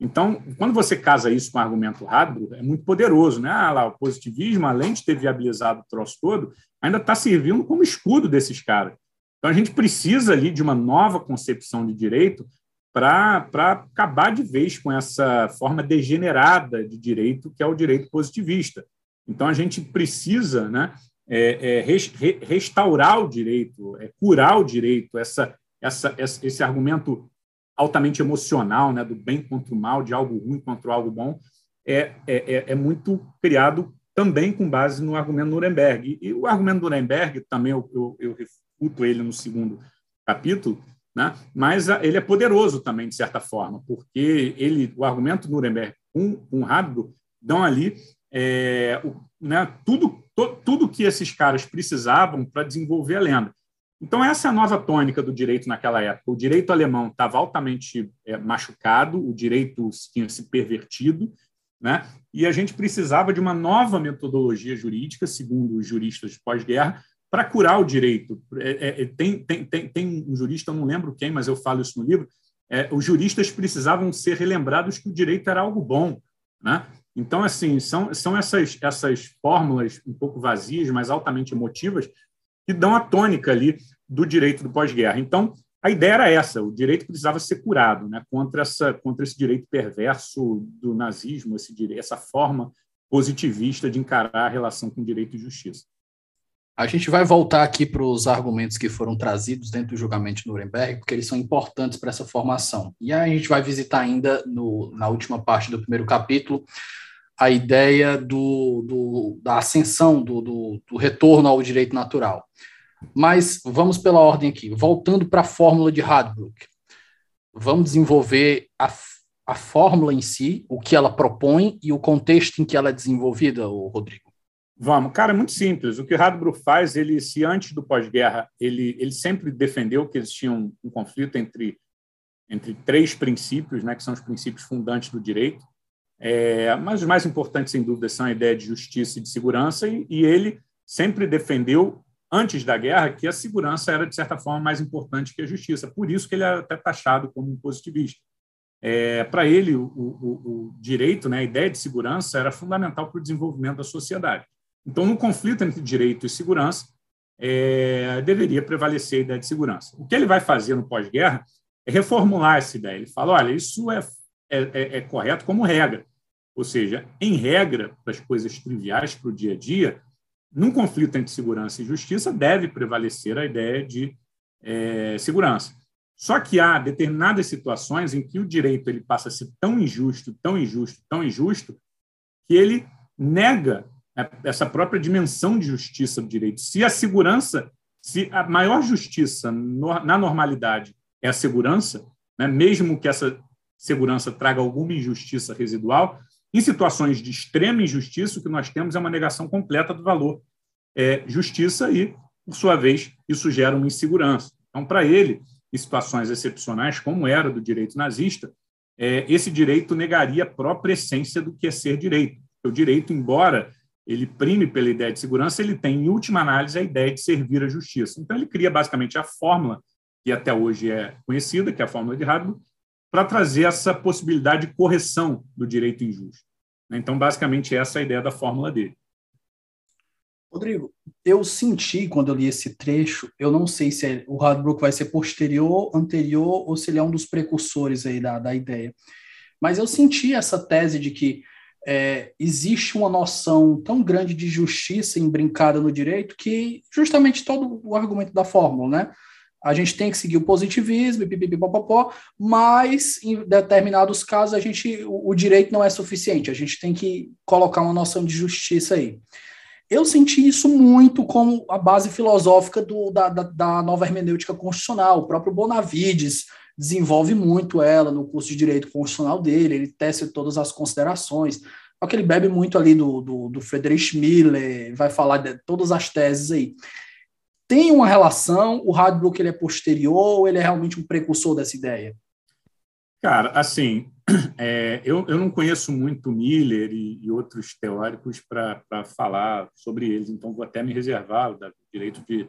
Então, quando você casa isso com o argumento Hadro, é muito poderoso. Né? Ah, lá, o positivismo, além de ter viabilizado o troço todo, ainda está servindo como escudo desses caras. Então, a gente precisa ali de uma nova concepção de direito para acabar de vez com essa forma degenerada de direito, que é o direito positivista. Então, a gente precisa né, é, é, re, restaurar o direito, é, curar o direito, essa, essa, esse argumento altamente emocional né, do bem contra o mal, de algo ruim contra algo bom, é, é, é, é muito criado também com base no argumento Nuremberg. E, o argumento Nuremberg, também eu, eu, eu discuto ele no segundo capítulo, né? mas ele é poderoso também, de certa forma, porque ele, o argumento Nuremberg com, com Habsburg dão ali é, o, né, tudo, to, tudo que esses caras precisavam para desenvolver a lenda. Então, essa é a nova tônica do direito naquela época. O direito alemão estava altamente é, machucado, o direito tinha se pervertido, né? e a gente precisava de uma nova metodologia jurídica, segundo os juristas pós-guerra, para curar o direito. É, é, é, tem, tem, tem, tem um jurista, eu não lembro quem, mas eu falo isso no livro, é, os juristas precisavam ser relembrados que o direito era algo bom. Né? Então, assim, são, são essas, essas fórmulas um pouco vazias, mas altamente emotivas, que dão a tônica ali do direito do pós-guerra. Então, a ideia era essa: o direito precisava ser curado né, contra, essa, contra esse direito perverso do nazismo, esse, essa forma positivista de encarar a relação com direito e justiça. A gente vai voltar aqui para os argumentos que foram trazidos dentro do julgamento de Nuremberg, porque eles são importantes para essa formação. E aí a gente vai visitar ainda no, na última parte do primeiro capítulo a ideia do, do da ascensão, do, do, do retorno ao direito natural. Mas vamos pela ordem aqui. Voltando para a fórmula de Radbruch. Vamos desenvolver a, a fórmula em si, o que ela propõe e o contexto em que ela é desenvolvida, Rodrigo. Vamos, cara, é muito simples. O que Radbruch faz, ele, se antes do pós-guerra, ele, ele sempre defendeu que existia um, um, conflito entre, entre três princípios, né, que são os princípios fundantes do direito, é, mas os mais importantes, sem dúvida, são a ideia de justiça e de segurança, e, e ele sempre defendeu, antes da guerra, que a segurança era, de certa forma, mais importante que a justiça. Por isso que ele é até taxado como um positivista. É, para ele, o, o, o, direito, né, a ideia de segurança era fundamental para o desenvolvimento da sociedade. Então, no conflito entre direito e segurança, é, deveria prevalecer a ideia de segurança. O que ele vai fazer no pós-guerra é reformular essa ideia. Ele fala: olha, isso é, é, é, é correto como regra. Ou seja, em regra, para as coisas triviais para o dia a dia, num conflito entre segurança e justiça, deve prevalecer a ideia de é, segurança. Só que há determinadas situações em que o direito ele passa a ser tão injusto, tão injusto, tão injusto, que ele nega essa própria dimensão de justiça do direito. Se a segurança, se a maior justiça na normalidade é a segurança, né, mesmo que essa segurança traga alguma injustiça residual, em situações de extrema injustiça, o que nós temos é uma negação completa do valor é, justiça e, por sua vez, isso gera uma insegurança. Então, para ele, em situações excepcionais, como era do direito nazista, é, esse direito negaria a própria essência do que é ser direito. O direito, embora ele prime pela ideia de segurança, ele tem, em última análise, a ideia de servir a justiça. Então, ele cria basicamente a fórmula que até hoje é conhecida, que é a fórmula de Hadley, para trazer essa possibilidade de correção do direito injusto. Então, basicamente, essa é a ideia da fórmula dele. Rodrigo, eu senti quando eu li esse trecho, eu não sei se é, o Hardbrook vai ser posterior, anterior, ou se ele é um dos precursores aí da, da ideia. Mas eu senti essa tese de que é, existe uma noção tão grande de justiça embrincada no direito que justamente todo o argumento da fórmula, né? A gente tem que seguir o positivismo, pipipipopopó, mas em determinados casos a gente, o, o direito não é suficiente. A gente tem que colocar uma noção de justiça aí. Eu senti isso muito como a base filosófica do, da, da, da, nova hermenêutica constitucional. O próprio Bonavides desenvolve muito ela no curso de Direito Constitucional dele, ele tece todas as considerações. Só que ele bebe muito ali do, do, do Friedrich Miller, vai falar de todas as teses aí. Tem uma relação? O Radbrook ele é posterior ou ele é realmente um precursor dessa ideia? Cara, assim, é, eu, eu não conheço muito Miller e, e outros teóricos para falar sobre eles, então vou até me reservar o direito de.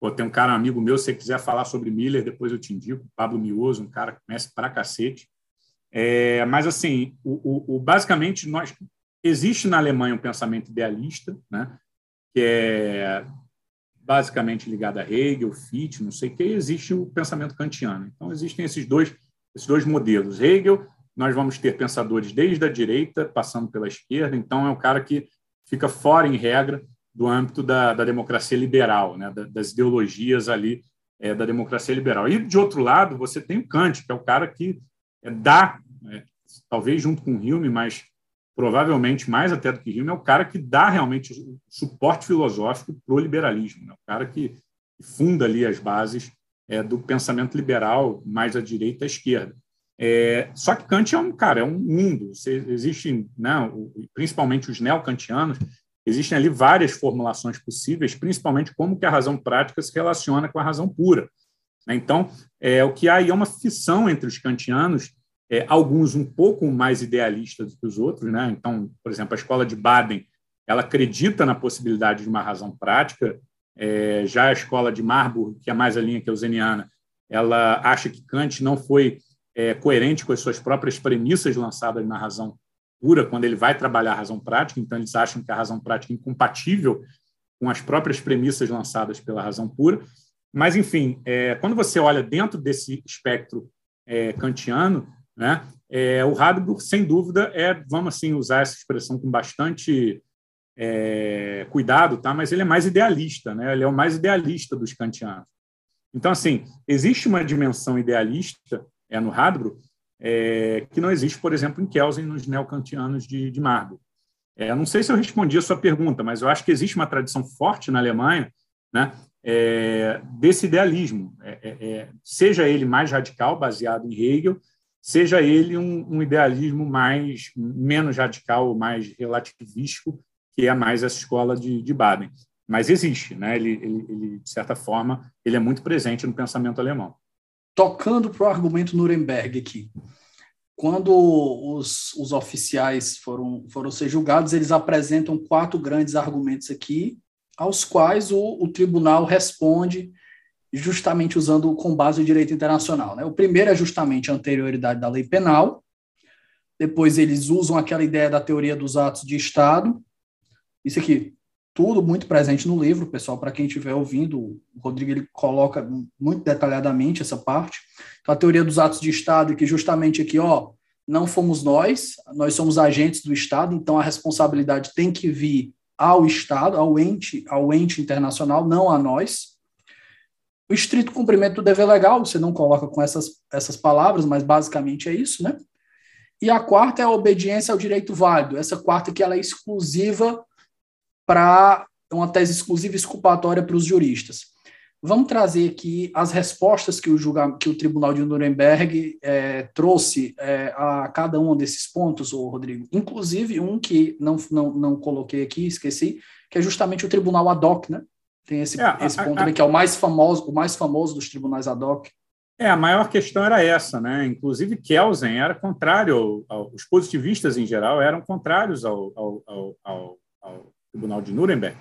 Pô, tem um cara, um amigo meu, se você quiser falar sobre Miller, depois eu te indico, Pablo Mioso, um cara que conhece pra cacete. É, mas, assim, o, o, o, basicamente, nós, existe na Alemanha um pensamento idealista, né, que é basicamente ligado a Hegel, Fichte, não sei o que, existe o pensamento kantiano. Então, existem esses dois, esses dois modelos. Hegel nós vamos ter pensadores desde a direita, passando pela esquerda, então é o cara que fica fora, em regra, do âmbito da, da democracia liberal, né, das ideologias ali é, da democracia liberal. E, de outro lado, você tem o Kant, que é o cara que é, dá, é, talvez junto com Hume, mas provavelmente mais até do que Hume, é o cara que dá realmente suporte filosófico para o liberalismo, né, o cara que funda ali as bases é, do pensamento liberal mais à direita à esquerda. É, só que Kant é um cara, é um mundo. Existem, né, principalmente os neocantianos, existem ali várias formulações possíveis, principalmente como que a razão prática se relaciona com a razão pura. Né. Então, é, o que há aí é uma fissão entre os kantianos, é, alguns um pouco mais idealistas do que os outros. Né? Então, por exemplo, a escola de Baden ela acredita na possibilidade de uma razão prática, é, já a escola de Marburg, que é mais a linha keuseniana, ela acha que Kant não foi é, coerente com as suas próprias premissas lançadas na razão pura, quando ele vai trabalhar a razão prática, então eles acham que a razão prática é incompatível com as próprias premissas lançadas pela razão pura. Mas, enfim, é, quando você olha dentro desse espectro é, kantiano, né, é, o Radbruch, sem dúvida, é, vamos assim usar essa expressão com bastante é, cuidado, tá? mas ele é mais idealista, né? ele é o mais idealista dos kantianos. Então, assim, existe uma dimensão idealista é no Hadbro, é, que não existe, por exemplo, em Kelsen nos neocantianos de, de Marburg. É, não sei se eu respondi a sua pergunta, mas eu acho que existe uma tradição forte na Alemanha né, é, desse idealismo, é, é, é seja ele mais radical, baseado em Hegel, seja ele um, um, idealismo mais menos radical, mais relativístico, que é mais essa escola de, de Baden. Mas existe, né? ele, ele, ele, de certa forma, ele é muito presente no pensamento alemão tocando para o argumento Nuremberg aqui. Quando os, os oficiais foram, foram ser julgados, eles apresentam quatro grandes argumentos aqui, aos quais o, o tribunal responde justamente usando com base o direito internacional. Né? O primeiro é justamente a anterioridade da lei penal, depois eles usam aquela ideia da teoria dos atos de Estado, isso aqui, tudo muito presente no livro, pessoal, para quem estiver ouvindo, o Rodrigo ele coloca muito detalhadamente essa parte. Então, a teoria dos atos de Estado, que justamente aqui, ó, não fomos nós, nós somos agentes do Estado, então a responsabilidade tem que vir ao Estado, ao ente, ao ente internacional, não a nós. O estrito cumprimento do dever legal, você não coloca com essas, essas palavras, mas basicamente é isso, né? E a quarta é a obediência ao direito válido. Essa quarta que ela é exclusiva para uma tese exclusiva exculpatória para os juristas. Vamos trazer aqui as respostas que o, julga, que o Tribunal de Nuremberg é, trouxe é, a cada um desses pontos, ô Rodrigo. Inclusive um que não, não, não coloquei aqui, esqueci, que é justamente o Tribunal ad hoc, né? Tem esse, é, esse ponto a, a, que é o mais famoso, o mais famoso dos tribunais ad hoc. É, a maior questão era essa, né? Inclusive Kelsen era contrário, ao, ao, os positivistas em geral eram contrários ao, ao, ao Tribunal de Nuremberg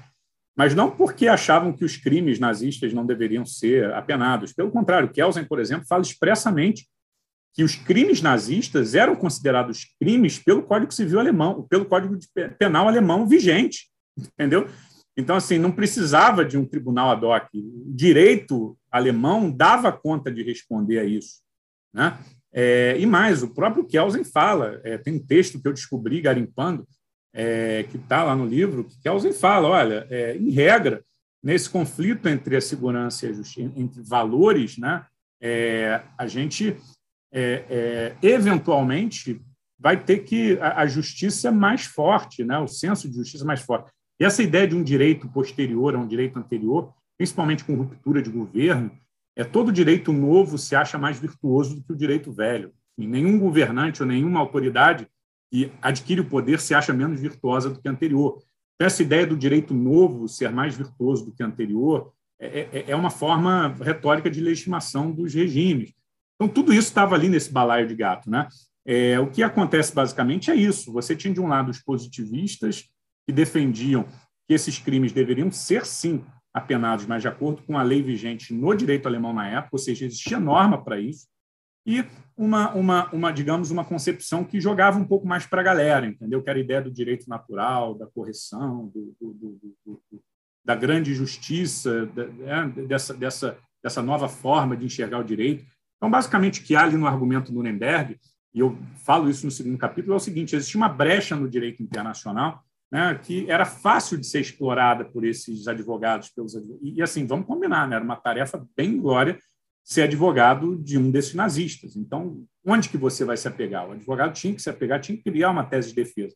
mas não porque achavam que os crimes nazistas não deveriam ser apenados. Pelo contrário, Kelsen, por exemplo, fala expressamente que os crimes nazistas eram considerados crimes pelo Código Civil alemão, pelo Código Penal alemão vigente, entendeu? Então, assim, não precisava de um tribunal ad hoc. O direito alemão dava conta de responder a isso. Né? É, e mais, o próprio Kelsen fala, é, tem um texto que eu descobri garimpando, é, que está lá no livro, que Kelsen fala, olha, é, em regra, nesse conflito entre a segurança e a justiça, entre valores, né, é, a gente é, eventualmente vai ter que a, a, justiça mais forte, né, o senso de justiça mais forte. E essa ideia de um direito posterior a um direito anterior, principalmente com ruptura de governo, é todo direito novo se acha mais virtuoso do que o direito velho. E nenhum governante ou nenhuma autoridade e adquire o poder se acha menos virtuosa do que anterior. Então, essa ideia do direito novo ser mais virtuoso do que anterior é, é, é uma forma retórica de legitimação dos regimes. Então, tudo isso estava ali nesse balaio de gato. Né? É, o que acontece basicamente é isso: você tinha, de um lado, os positivistas, que defendiam que esses crimes deveriam ser, sim, apenados, mas de acordo com a lei vigente no direito alemão na época, ou seja, existia norma para isso e uma, uma, uma, digamos, uma concepção que jogava um pouco mais para a galera, entendeu? Que era a ideia do direito natural, da correção, do, do, do, da grande justiça, da, né? dessa, dessa, dessa nova forma de enxergar o direito. Então, basicamente, o que há ali no argumento Nuremberg, e eu falo isso no segundo capítulo, é o seguinte: existia uma brecha no direito internacional né, que era fácil de ser explorada por esses advogados, pelos advogados. E, assim, vamos combinar, né, era uma tarefa bem glória ser advogado de um desses nazistas. Então, onde que você vai se apegar? O advogado tinha que se apegar, tinha que criar uma tese de defesa.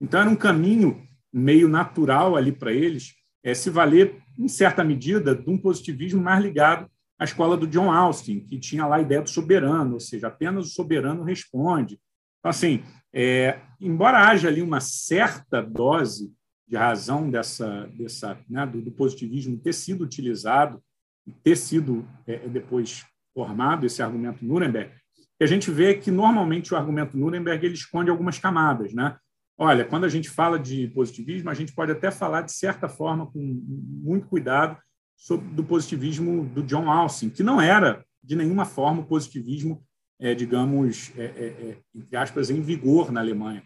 Então, era um caminho meio natural ali para eles é, se valer, em certa medida, de um positivismo mais ligado à escola do John Austin, que tinha lá a ideia do soberano, ou seja, apenas o soberano responde. Então, assim, é, embora haja ali uma certa dose de razão dessa, dessa né, do, do positivismo ter sido utilizado ter sido é, é, depois formado esse argumento Nuremberg, a gente vê que normalmente o argumento Nuremberg ele esconde algumas camadas, né? Olha, quando a gente fala de positivismo, a gente pode até falar de certa forma com muito cuidado sobre do positivismo do John Austin, que não era de nenhuma forma o positivismo, é, digamos, é, é, é entre aspas, em vigor na Alemanha.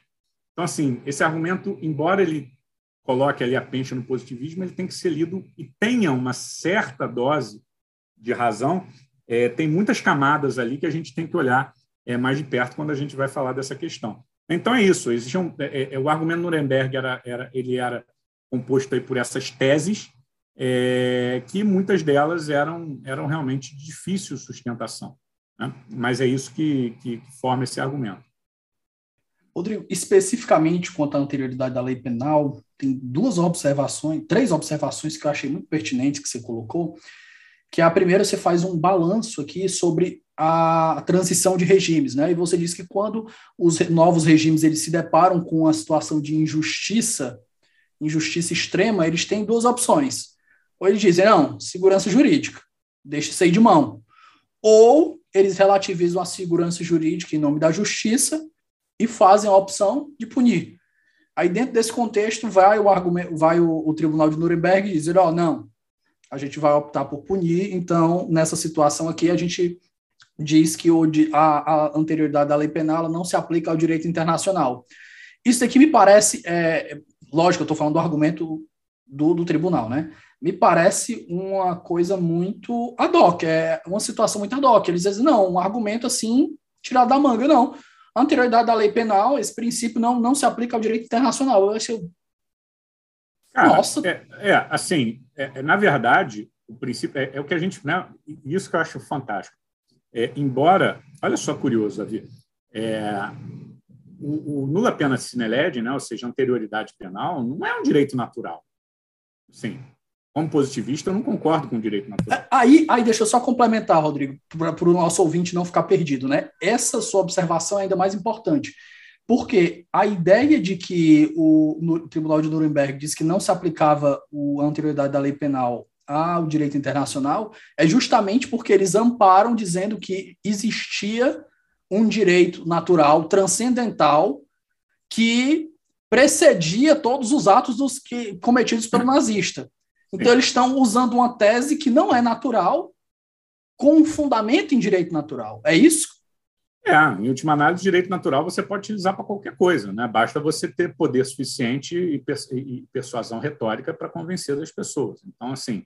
Então, assim, esse argumento, embora ele coloque ali a pencha no positivismo, ele tem que ser lido e tenha uma certa dose de razão. É, tem muitas camadas ali que a gente tem que olhar é, mais de perto quando a gente vai falar dessa questão. Então é isso. Existe um, o argumento Nuremberg era, era, ele era composto aí por essas teses que muitas delas eram, eram realmente de difícil sustentação. Né? Mas é isso que, que, que forma esse argumento. Rodrigo, especificamente quanto à anterioridade da lei penal, tem duas observações, três observações que eu achei muito pertinentes que você colocou, que a primeira você faz um balanço aqui sobre a transição de regimes, né? E você diz que quando os novos regimes eles se deparam com a situação de injustiça, injustiça extrema, eles têm duas opções. Ou eles dizem, não, segurança jurídica, deixa isso aí de mão. Ou eles relativizam a segurança jurídica em nome da justiça e fazem a opção de punir. Aí, dentro desse contexto, vai o argumento, vai o, o Tribunal de Nuremberg dizer, ó, oh, não, a gente vai optar por punir, então, nessa situação aqui, a gente diz que o, a, a anterioridade da lei penal não se aplica ao direito internacional. Isso aqui me parece, é, lógico, eu estou falando do argumento do, do tribunal, né? Me parece uma coisa muito ad hoc, é uma situação muito ad hoc. Eles dizem, não, um argumento assim, tirado da manga, não A anterioridade da lei penal, esse princípio não, não se aplica ao direito internacional. Eu acho. Cara, Nossa. É, é assim, é, é, na verdade, o princípio é, é, o que a gente. Né, isso que eu acho fantástico. É, embora, olha só curioso, Davi, é, o, o nula pena sine lege, né, ou seja, anterioridade penal, não é um direito natural. Sim, como positivista, eu não concordo com o direito natural. Aí, aí deixa eu só complementar, Rodrigo, para o nosso ouvinte não ficar perdido, né? Essa sua observação é ainda mais importante, porque a ideia de que o, no, Tribunal de Nuremberg disse que não se aplicava a anterioridade da lei penal ao direito internacional é justamente porque eles amparam dizendo que existia um direito natural transcendental que precedia todos os atos dos que cometidos pelo nazista. Então, eles estão usando uma tese que não é natural, com um fundamento em direito natural. É isso? É, em última análise, direito natural você pode utilizar para qualquer coisa, né? Basta você ter poder suficiente e, persuasão retórica para convencer as pessoas. Então, assim,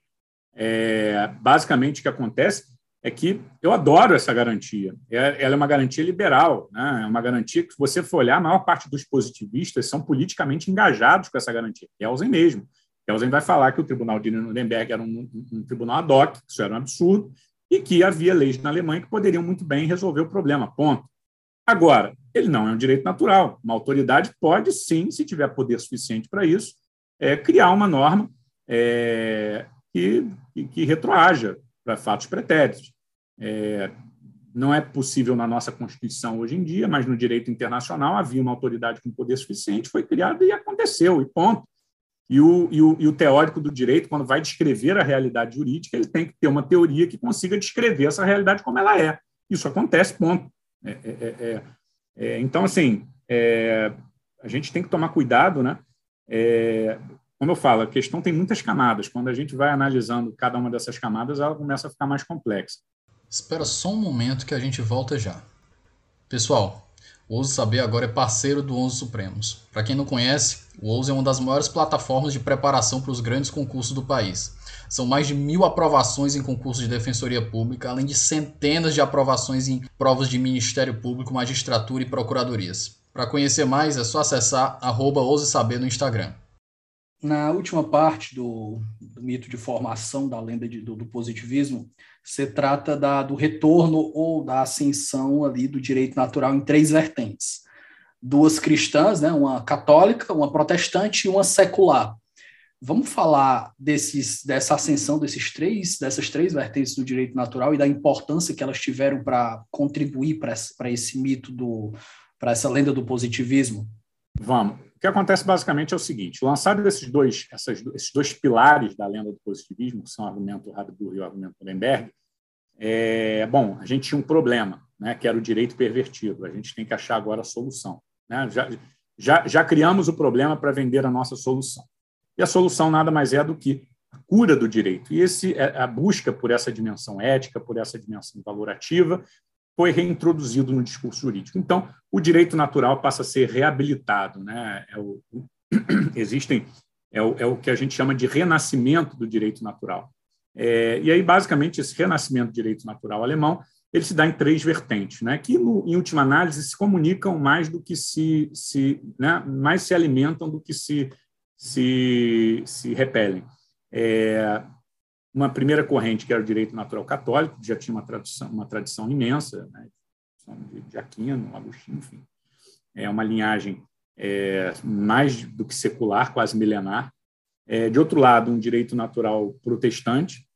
é, basicamente o que acontece é que eu adoro essa garantia. É, ela é uma garantia liberal, né? é uma garantia que, se você for olhar, a maior parte dos positivistas são politicamente engajados com essa garantia. Kelsen mesmo. Kelsen vai falar que o Tribunal de Nuremberg era um, um, um tribunal ad hoc, isso era um absurdo, e que havia leis na Alemanha que poderiam muito bem resolver o problema, ponto. Agora, ele não é um direito natural. Uma autoridade pode, sim, se tiver poder suficiente para isso, é, criar uma norma é, que, que retroaja para fatos pretéritos. É, não é possível na nossa Constituição hoje em dia, mas no direito internacional havia uma autoridade com poder suficiente, foi criada e aconteceu, e ponto. E o, e, o, e o teórico do direito, quando vai descrever a realidade jurídica, ele tem que ter uma teoria que consiga descrever essa realidade como ela é. Isso acontece, ponto. É, é, é, é, é então, assim, é, a gente tem que tomar cuidado, né? como eu falo, a questão tem muitas camadas. Quando a gente vai analisando cada uma dessas camadas, ela começa a ficar mais complexa. Espera só um momento que a gente volta já. Pessoal, o Ouso Saber agora é parceiro do Onze Supremos. Para quem não conhece, o Ouso é uma das maiores plataformas de preparação para os grandes concursos do país. São mais de mil aprovações em concursos de defensoria pública, além de centenas de aprovações em provas de Ministério Público, magistratura e procuradorias. Para conhecer mais, é só acessar arroba Saber no Instagram. Na última parte do, do, mito de formação da lenda de, do, do, positivismo, se trata da, do retorno ou da ascensão ali do direito natural em três vertentes. Duas cristãs, né, uma católica, uma protestante e uma secular. Vamos falar desses, dessa ascensão desses três, dessas três vertentes do direito natural e da importância que elas tiveram para contribuir para esse, esse mito do para essa lenda do positivismo? Vamos. O que acontece basicamente é o seguinte: lançado esses dois, essas, esses dois pilares da lenda do positivismo, que são o argumento Habsburg e o argumento Nuremberg, é, bom, a gente tinha um problema, né, que era o direito pervertido. A gente tem que achar agora a solução. Né? Já, já, já criamos o problema para vender a nossa solução. E a solução nada mais é do que a cura do direito. E esse, é, a busca por essa dimensão ética, por essa dimensão valorativa, foi reintroduzido no discurso jurídico. Então, o direito natural passa a ser reabilitado. Né? É o, existem é o, é o que a gente chama de renascimento do direito natural. É, e aí, basicamente, esse renascimento do direito natural alemão ele se dá em três vertentes, né, que, no, em última análise, se comunicam mais do que se, se né, mais se alimentam do que se, se, se repelem. É, uma primeira corrente, que era o direito natural católico, que já tinha uma tradição, uma tradição imensa, né, de Aquino, Agostinho, enfim. É uma linhagem é, mais do que secular, quase milenar. É, de outro lado, um direito natural protestante,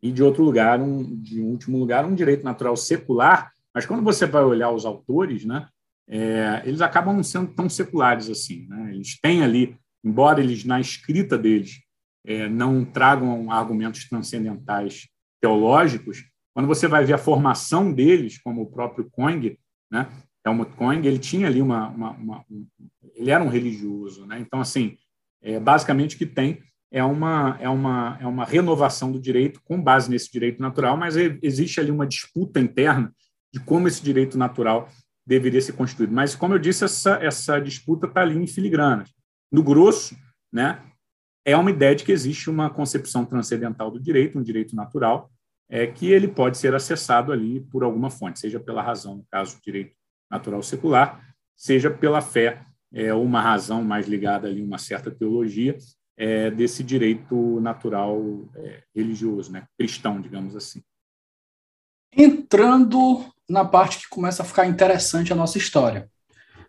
e de outro lugar, um, de último lugar, um direito natural secular, mas quando você vai olhar os autores, né, é, eles acabam não sendo tão seculares assim. Né? Eles têm ali, embora eles na escrita deles é, não tragam argumentos transcendentais teológicos, quando você vai ver a formação deles, como o próprio Coing, né, Helmut Coing, ele tinha ali uma, uma, uma um, ele era um religioso, né? Então assim, é, basicamente o que tem é uma é uma é uma renovação do direito com base nesse direito natural, mas existe ali uma disputa interna de como esse direito natural deveria ser construído. Mas como eu disse, essa essa disputa está ali em filigranas. No grosso, né? É uma ideia de que existe uma concepção transcendental do direito, um direito natural, é, que ele pode ser acessado ali por alguma fonte, seja pela razão, no caso, direito natural secular, seja pela fé, é, uma razão mais ligada ali uma certa teologia é, desse direito natural é, religioso, né, cristão, digamos assim. Entrando na parte que começa a ficar interessante a nossa história.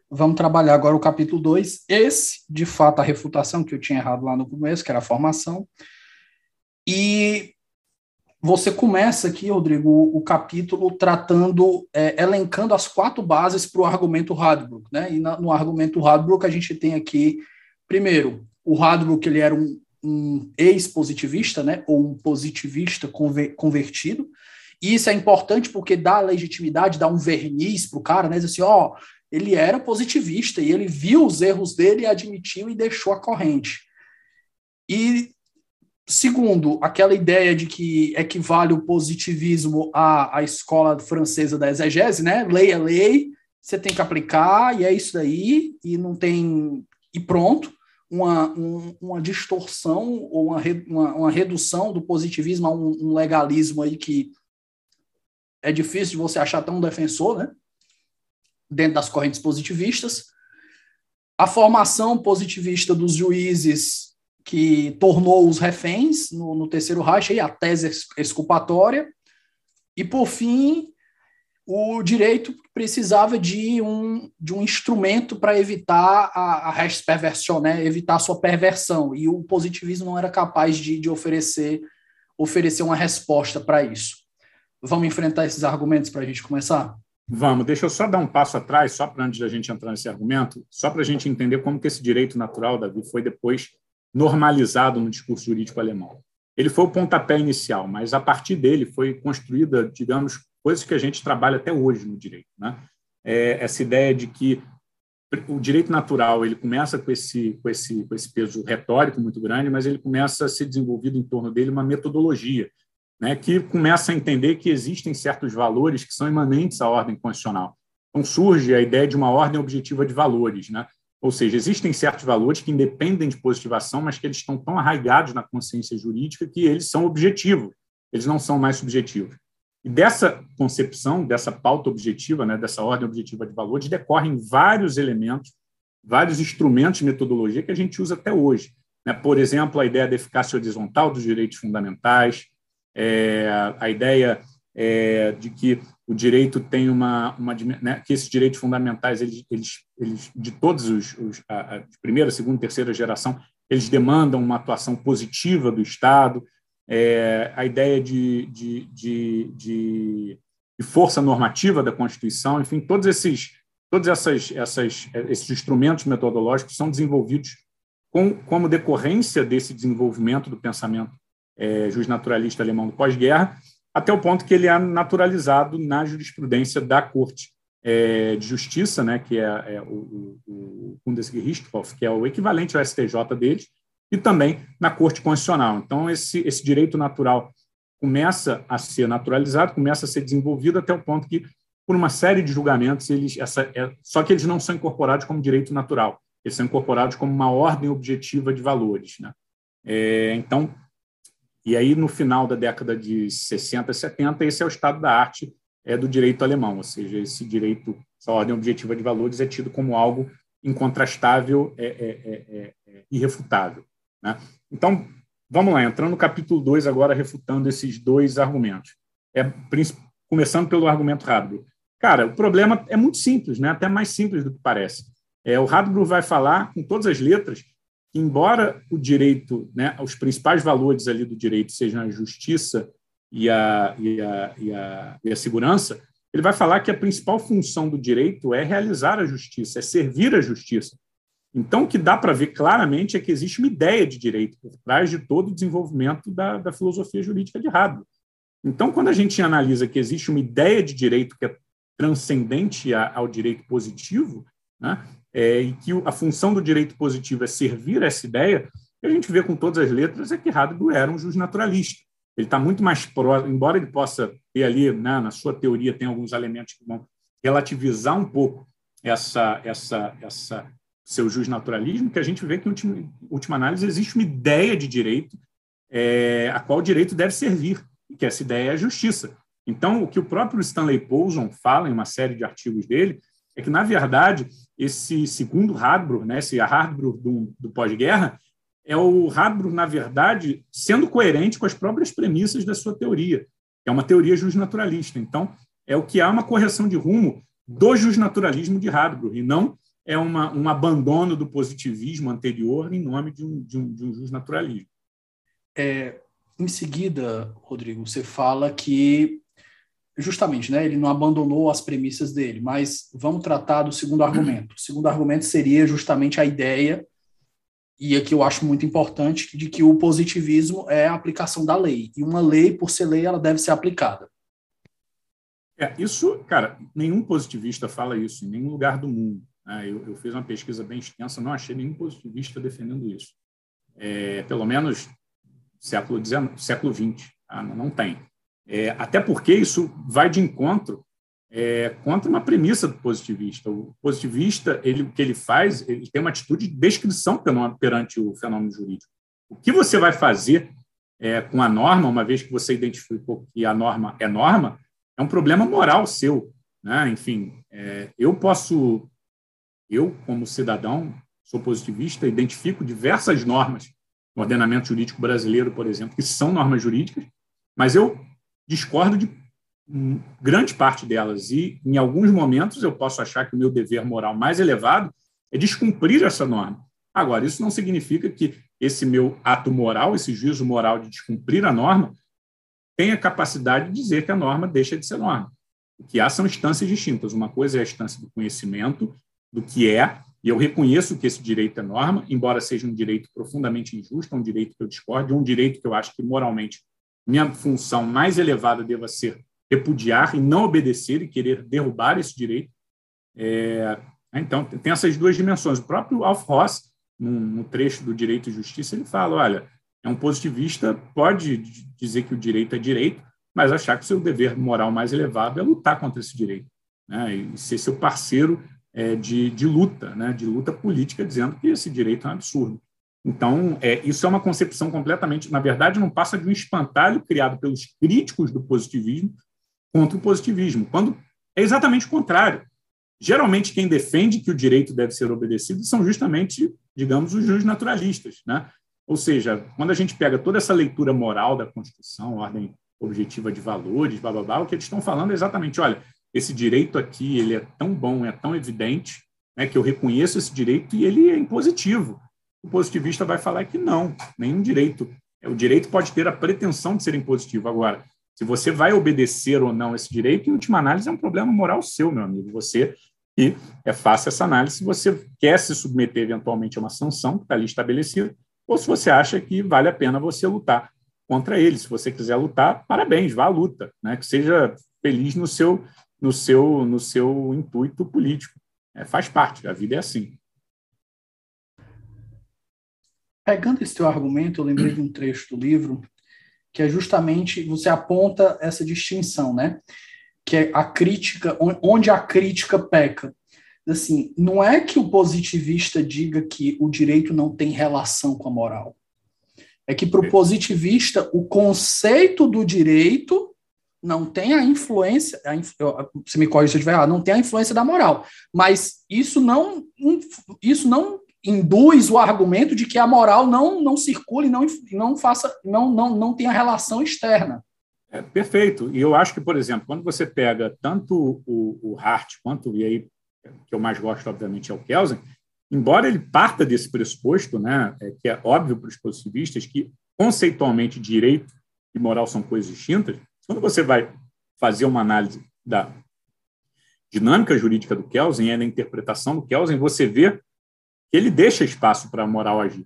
Vamos trabalhar agora o capítulo 2. Esse, de fato, a refutação que eu tinha errado lá no começo, que era a formação. E você começa aqui, Rodrigo, o, capítulo tratando, é, elencando as quatro bases para o argumento Radbrook. Né? E na, no argumento Radbrook a gente tem aqui, primeiro, o Radbrook ele era um, um ex-positivista, né? ou um positivista convertido, e isso é importante porque dá legitimidade, dá um verniz para o cara, né? Diz assim, ó, oh, ele era positivista e ele viu os erros dele, admitiu e deixou a corrente. E segundo, aquela ideia de que equivale o positivismo à, à escola francesa da exegese, né? Lei é lei, você tem que aplicar e é isso daí e não tem e pronto. Uma, um, uma distorção ou uma, uma, uma, redução do positivismo a um, um legalismo aí que é difícil de você achar tão defensor, né? Dentro das correntes positivistas. A formação positivista dos juízes que tornou os reféns no, no terceiro Reich, a tese exculpatória. E, por fim, o direito precisava de um, de um instrumento para evitar a, a res né? evitar a sua perversão. E o positivismo não era capaz de, de oferecer, oferecer uma resposta para isso. Vamos enfrentar esses argumentos para a gente começar? Vamos. Deixa eu só dar um passo atrás, só para antes da gente entrar nesse argumento, só para a gente entender como que esse direito natural, Davi, foi depois normalizado no discurso jurídico alemão. Ele foi o pontapé inicial, mas a partir dele foi construída, digamos, coisas que a gente trabalha até hoje no direito. Né? É essa ideia de que o direito natural ele começa com esse, com, esse, com esse peso retórico muito grande, mas ele começa a ser desenvolvido em torno dele uma metodologia né, que começa a entender que existem certos valores que são imanentes à ordem constitucional. Então surge a ideia de uma ordem objetiva de valores, né? Ou seja, existem certos valores que independem de positivação, mas que eles estão tão arraigados na consciência jurídica que eles são objetivos, eles não são mais subjetivos. E dessa concepção, dessa pauta objetiva, né, dessa ordem objetiva de valores, decorrem vários elementos, vários instrumentos de metodologia que a gente usa até hoje. Né? Por exemplo, a ideia da eficácia horizontal dos direitos fundamentais, é, a ideia é, de que o direito tem uma, uma né, que esses direitos fundamentais eles, eles, eles de todos os, os a, a primeira, segunda, terceira geração eles demandam uma atuação positiva do Estado, é, a ideia de, de, de, de, força normativa da Constituição, enfim, todos esses todos essas, essas, esses instrumentos metodológicos são desenvolvidos com, como decorrência desse desenvolvimento do pensamento é, naturalista alemão do pós-guerra, até o ponto que ele é naturalizado na jurisprudência da Corte é, de Justiça, né, que é, é o, o, Bundesgerichtshof, que é o equivalente ao STJ deles, e também na Corte Constitucional. Então, esse, esse direito natural começa a ser naturalizado, começa a ser desenvolvido até o ponto que, por uma série de julgamentos, eles, essa, é, só que eles não são incorporados como direito natural, eles são incorporados como uma ordem objetiva de valores. Né? É, então, e aí, no final da década de 60, 70, esse é o estado da arte é, do direito alemão, ou seja, esse direito, essa ordem objetiva de valores é tido como algo incontrastável, é, é, é, é irrefutável. Né? Então, vamos lá, entrando no capítulo 2 agora, refutando esses dois argumentos. É, começando pelo argumento Radbruch. Cara, o problema é muito simples, né? até mais simples do que parece. É, o Radbruch vai falar com todas as letras embora o direito, né, os principais valores ali do direito sejam a justiça e a, e a, e a, e a segurança, ele vai falar que a principal função do direito é realizar a justiça, é servir a justiça. Então, o que dá para ver claramente é que existe uma ideia de direito por trás de todo o desenvolvimento da, da filosofia jurídica de Hadley. Então, quando a gente analisa que existe uma ideia de direito que é transcendente ao direito positivo, né, é, e que a função do direito positivo é servir essa ideia, a gente vê com todas as letras é que Radbruch era um juiz naturalista. Ele está muito mais próximo, embora ele possa ter ali, né, na sua teoria, tem alguns elementos que vão relativizar um pouco essa, essa, essa seu juiz naturalismo, que a gente vê que, em última, última análise, existe uma ideia de direito é, a qual o direito deve servir, e que essa ideia é a justiça. Então, o que o próprio Stanley Poulson fala em uma série de artigos dele é que, na verdade, esse segundo Hardbrook, né, esse Hardbrook do, do pós-guerra, é o Hardbrook, na verdade, sendo coerente com as próprias premissas da sua teoria, é uma teoria justnaturalista. Então, é o que há uma correção de rumo do justnaturalismo de Hardbrook, e não é uma, um abandono do positivismo anterior em nome de um, de um, de um justnaturalismo. É, em seguida, Rodrigo, você fala que justamente, né, ele não abandonou as premissas dele, mas vamos tratar do segundo argumento. O segundo argumento seria justamente a ideia e aqui eu acho muito importante de que o positivismo é a aplicação da lei e uma lei, por ser lei, ela deve ser aplicada. É, isso, cara, nenhum positivista fala isso em nenhum lugar do mundo. Né? Eu, eu, fiz uma pesquisa bem extensa, não achei nenhum positivista defendendo isso. É, pelo menos século XIX, século XX, tá? não tem. É, até porque isso vai de encontro é, contra uma premissa do positivista. O positivista, ele, o que ele faz, ele tem uma atitude de descrição perante o fenômeno jurídico. O que você vai fazer é, com a norma, uma vez que você identificou que a norma é norma, é um problema moral seu. Né? Enfim, é, eu posso, eu, como cidadão, sou positivista, identifico diversas normas no ordenamento jurídico brasileiro, por exemplo, que são normas jurídicas, mas eu discordo de grande parte delas. E, em alguns momentos, eu posso achar que o meu dever moral mais elevado é descumprir essa norma. Agora, isso não significa que esse meu ato moral, esse juízo moral de descumprir a norma, tenha capacidade de dizer que a norma deixa de ser norma. O que há são instâncias distintas. Uma coisa é a instância do conhecimento, do que é, e eu reconheço que esse direito é norma, embora seja um direito profundamente injusto, um direito que eu discordo, um direito que eu acho que moralmente minha função mais elevada deva ser repudiar e não obedecer e querer derrubar esse direito. É, então, tem essas duas dimensões. O próprio Alf Ross, no trecho do Direito e Justiça, ele fala, olha, é um positivista, pode dizer que o direito é direito, mas achar que o seu dever moral mais elevado é lutar contra esse direito, né? e ser seu parceiro é, de, de luta, né? de luta política, dizendo que esse direito é um absurdo. Então, é, isso é uma concepção completamente, na verdade, não passa de um espantalho criado pelos críticos do positivismo contra o positivismo, quando é exatamente o contrário. Geralmente, quem defende que o direito deve ser obedecido são justamente, digamos, os juros naturalistas. Né? Ou seja, quando a gente pega toda essa leitura moral da Constituição, ordem objetiva de valores, blá, blá, blá, o que eles estão falando é exatamente, olha, esse direito aqui ele é tão bom, é tão evidente, né, que eu reconheço esse direito e ele é impositivo. O positivista vai falar que não, nenhum direito. O direito pode ter a pretensão de ser impositivo. Agora, se você vai obedecer ou não esse direito, em última análise, é um problema moral seu, meu amigo. Você e é fácil essa análise se você quer se submeter eventualmente a uma sanção que está ali estabelecida, ou se você acha que vale a pena você lutar contra ele. Se você quiser lutar, parabéns, vá à luta, né? que seja feliz no seu, no seu, no seu intuito político. É, faz parte, a vida é assim. Pegando esse teu argumento, eu lembrei de um trecho do livro que é justamente você aponta essa distinção, né? Que é a crítica, onde a crítica peca. Assim, não é que o positivista diga que o direito não tem relação com a moral. É que para o positivista o conceito do direito não tem a influência, a, você me corrige se eu estiver errado, não tem a influência da moral. Mas isso não, isso não induz o argumento de que a moral não não circule, não não faça, não não não tenha relação externa. É, perfeito. E eu acho que, por exemplo, quando você pega tanto o, o Hart quanto e aí que eu mais gosto, obviamente, é o Kelsen, embora ele parta desse pressuposto, né, é, que é óbvio para os positivistas que conceitualmente direito e moral são coisas distintas, quando você vai fazer uma análise da dinâmica jurídica do Kelsen, é na interpretação do Kelsen, você vê ele deixa espaço para a moral agir.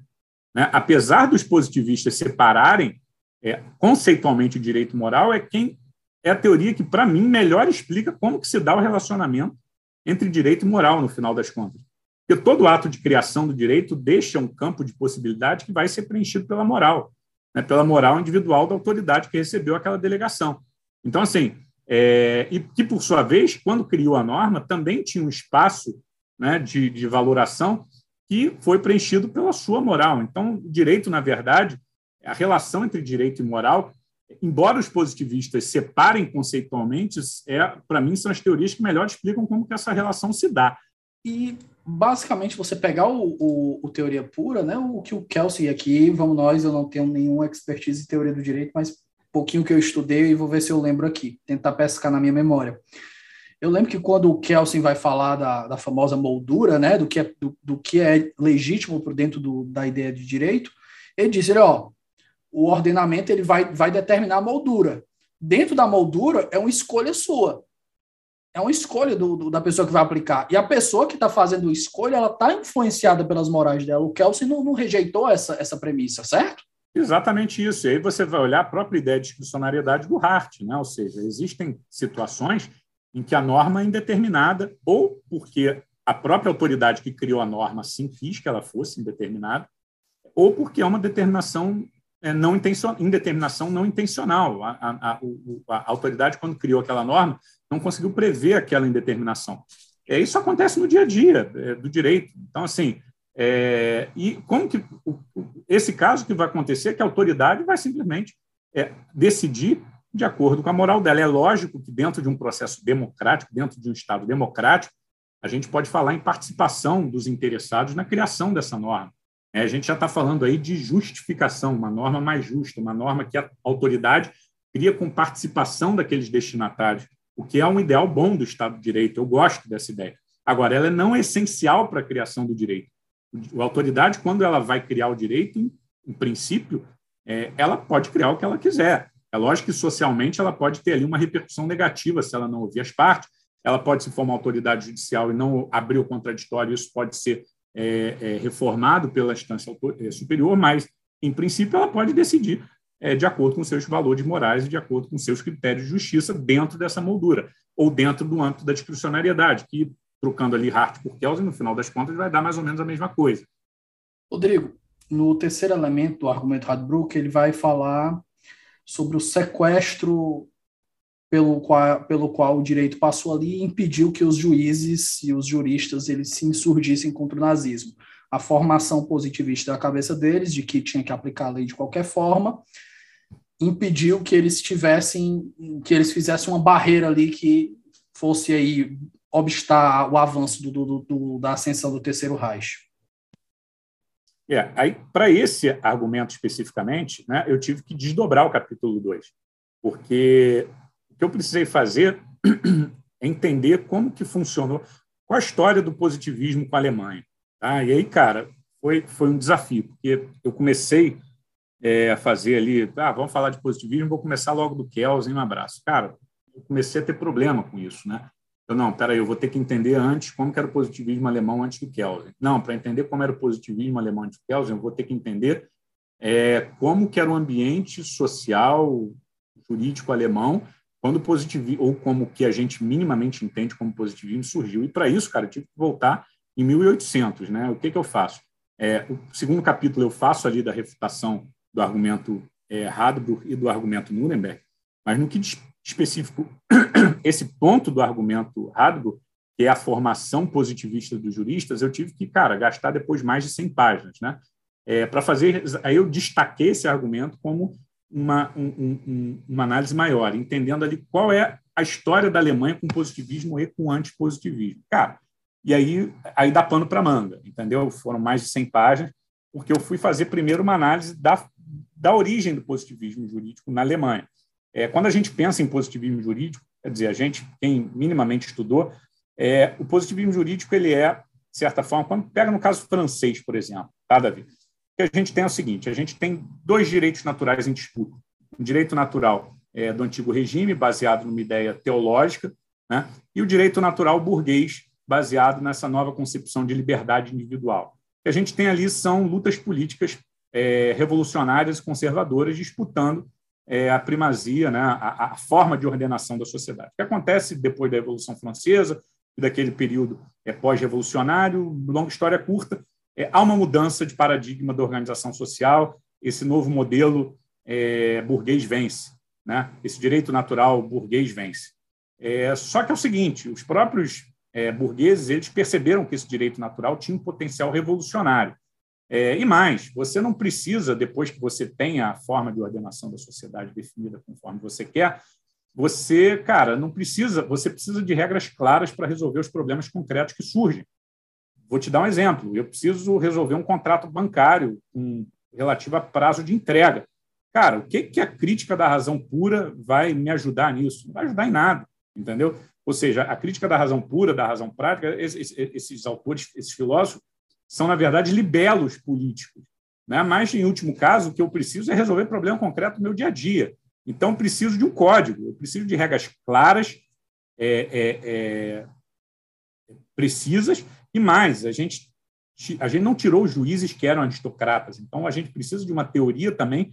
Né? Apesar dos positivistas separarem é, conceitualmente o direito moral, é quem é a teoria que, para mim, melhor explica como que se dá o relacionamento entre direito e moral, no final das contas. Porque todo ato de criação do direito deixa um campo de possibilidade que vai ser preenchido pela moral, né? pela moral individual da autoridade que recebeu aquela delegação. Então, assim, é, e que, por sua vez, quando criou a norma, também tinha um espaço né, de, de valoração que foi preenchido pela sua moral. Então, direito, na verdade, a relação entre direito e moral embora os positivistas separem conceitualmente, é, para mim são as teorias que melhor explicam como que essa relação se dá. E basicamente você pegar o, o, o, teoria pura, né? O que o Kelsey aqui, vamos nós, eu não tenho nenhuma expertise em teoria do direito, mas pouquinho que eu estudei e vou ver se eu lembro aqui, tentar pescar na minha memória. Eu lembro que quando o Kelsen vai falar da, da famosa moldura, né, do que é, do, do que é legítimo por dentro do, da ideia de direito, ele diz, ele, ó, o ordenamento ele vai, vai determinar a moldura. Dentro da moldura é uma escolha sua é uma escolha do, do, da pessoa que vai aplicar. E a pessoa que está fazendo escolha, ela está influenciada pelas morais dela. O Kelsey não, não, rejeitou essa, essa premissa, certo? Exatamente isso. E aí você vai olhar a própria ideia de discricionariedade do Hart, né? ou seja, existem situações em que a norma é indeterminada, ou porque a própria autoridade que criou a norma assim quis que ela fosse indeterminada, ou porque é uma determinação é, não intencional, indeterminação não intencional. A, a, a, a, autoridade, quando criou aquela norma, não conseguiu prever aquela indeterminação. É, isso acontece no dia a dia é, do direito. Então, assim, é, e como que o, esse caso que vai acontecer é que a autoridade vai simplesmente é, decidir de acordo com a moral dela. É lógico que dentro de um processo democrático, dentro de um Estado democrático, a gente pode falar em participação dos interessados na criação dessa norma. É, a gente já está falando aí de justificação, uma norma mais justa, uma norma que a autoridade cria com participação daqueles destinatários o que é um ideal bom do Estado de Direito. Eu gosto dessa ideia. Agora, ela não é essencial para a criação do direito. A autoridade, quando ela vai criar o direito, em, em princípio, é, ela pode criar o que ela quiser. É lógico que socialmente ela pode ter ali uma repercussão negativa se ela não ouvir as partes. Ela pode se formar autoridade judicial e não abrir o contraditório, isso pode ser é, é, reformado pela instância é, superior, mas, em princípio, ela pode decidir é, de acordo com seus valores morais e de acordo com seus critérios de justiça dentro dessa moldura, ou dentro do âmbito da discricionariedade, que, trocando ali Hart por Kelsen, no final das contas, vai dar mais ou menos a mesma coisa. Rodrigo, no terceiro elemento do argumento Radbruch, ele vai falar sobre o sequestro pelo qual, pelo qual o direito passou ali e impediu que os juízes e os juristas eles se insurgissem contra o nazismo. A formação positivista da cabeça deles, de que tinha que aplicar a lei de qualquer forma, impediu que eles tivessem, que eles fizessem uma barreira ali que fosse aí obstar o avanço do, do, do, da ascensão do terceiro Reich. É, aí, para esse argumento especificamente, né, eu tive que desdobrar o capítulo 2, porque o que eu precisei fazer é entender como que funcionou, qual a história do positivismo com a Alemanha. Tá? E aí, cara, foi, foi um desafio, porque eu comecei é, fazer ali, ah, vamos falar de positivismo, vou começar logo do Kelsen, um abraço. Cara, eu comecei a ter problema com isso, né? Eu, não, peraí, eu vou ter que entender antes como era o positivismo alemão antes do Kelsen. Não, para entender como era o positivismo alemão antes do Kelsen, eu vou ter que entender é, como era o ambiente social, jurídico alemão, quando o positivismo, ou como que a gente minimamente entende como positivismo surgiu. E para isso, cara, eu tive que voltar em 1800, né? O que, que eu faço? É, o segundo capítulo eu faço ali da refutação do argumento é, Radbruch e do argumento Nuremberg, mas no que específico esse ponto do argumento Radbruch, que é a formação positivista dos juristas, eu tive que, cara, gastar depois mais de 100 páginas, né? É, para fazer, aí eu destaquei esse argumento como uma, um, um, uma análise maior, entendendo ali qual é a história da Alemanha com positivismo e com antipositivismo. Cara, e aí, aí dá pano para manga, entendeu? Foram mais de 100 páginas, porque eu fui fazer primeiro uma análise da, da origem do positivismo jurídico na Alemanha. É, quando a gente pensa em positivismo jurídico, quer dizer, a gente, quem minimamente estudou, é, o positivismo jurídico ele é, de certa forma, quando pega no caso francês, por exemplo, tá, Davi? Que a gente tem é o seguinte: a gente tem dois direitos naturais em disputa. O direito natural é, do antigo regime, baseado numa ideia teológica, né? e o direito natural burguês, baseado nessa nova concepção de liberdade individual. O que a gente tem ali são lutas políticas é, revolucionárias e conservadoras disputando é, a primazia, né, a, a, forma de ordenação da sociedade. O que acontece depois da Revolução Francesa e daquele período é, pós-revolucionário, longa história curta, é, há uma mudança de paradigma da organização social, esse novo modelo é, burguês vence, né? esse direito natural burguês vence. É, só que é o seguinte, os próprios é, burgueses eles perceberam que esse direito natural tinha um potencial revolucionário. É, e mais, você não precisa, depois que você tenha a forma de ordenação da sociedade definida conforme você quer, você, cara, não precisa, você precisa de regras claras para resolver os problemas concretos que surgem. Vou te dar um exemplo. Eu preciso resolver um contrato bancário com, relativo a prazo de entrega. Cara, o que, que a crítica da razão pura vai me ajudar nisso? Não vai ajudar em nada, entendeu? Ou seja, a crítica da razão pura, da razão prática, esses, esses autores, esses filósofos, são, na verdade, libelos políticos. Né? Mas, em último caso, o que eu preciso é resolver problema concreto no meu dia a dia. Então, preciso de um código, eu preciso de regras claras, é, é, é, precisas, e mais, a gente, a gente não tirou os juízes que eram aristocratas, então a gente precisa de uma teoria também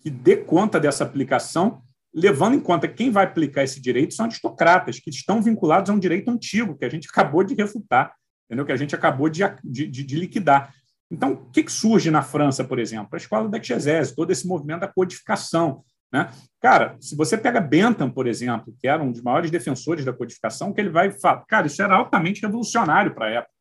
que dê conta dessa aplicação, levando em conta que quem vai aplicar esse direito são aristocratas, que estão vinculados a um direito antigo, que a gente acabou de refutar, entendeu? que a gente acabou de, de, de liquidar. Então, o que, que, surge na França, por exemplo? A escola da exegese, todo esse movimento da codificação. Né? Cara, se você pega Bentham, por exemplo, que era um dos maiores defensores da codificação, que ele vai falar, cara, isso era altamente revolucionário para a época.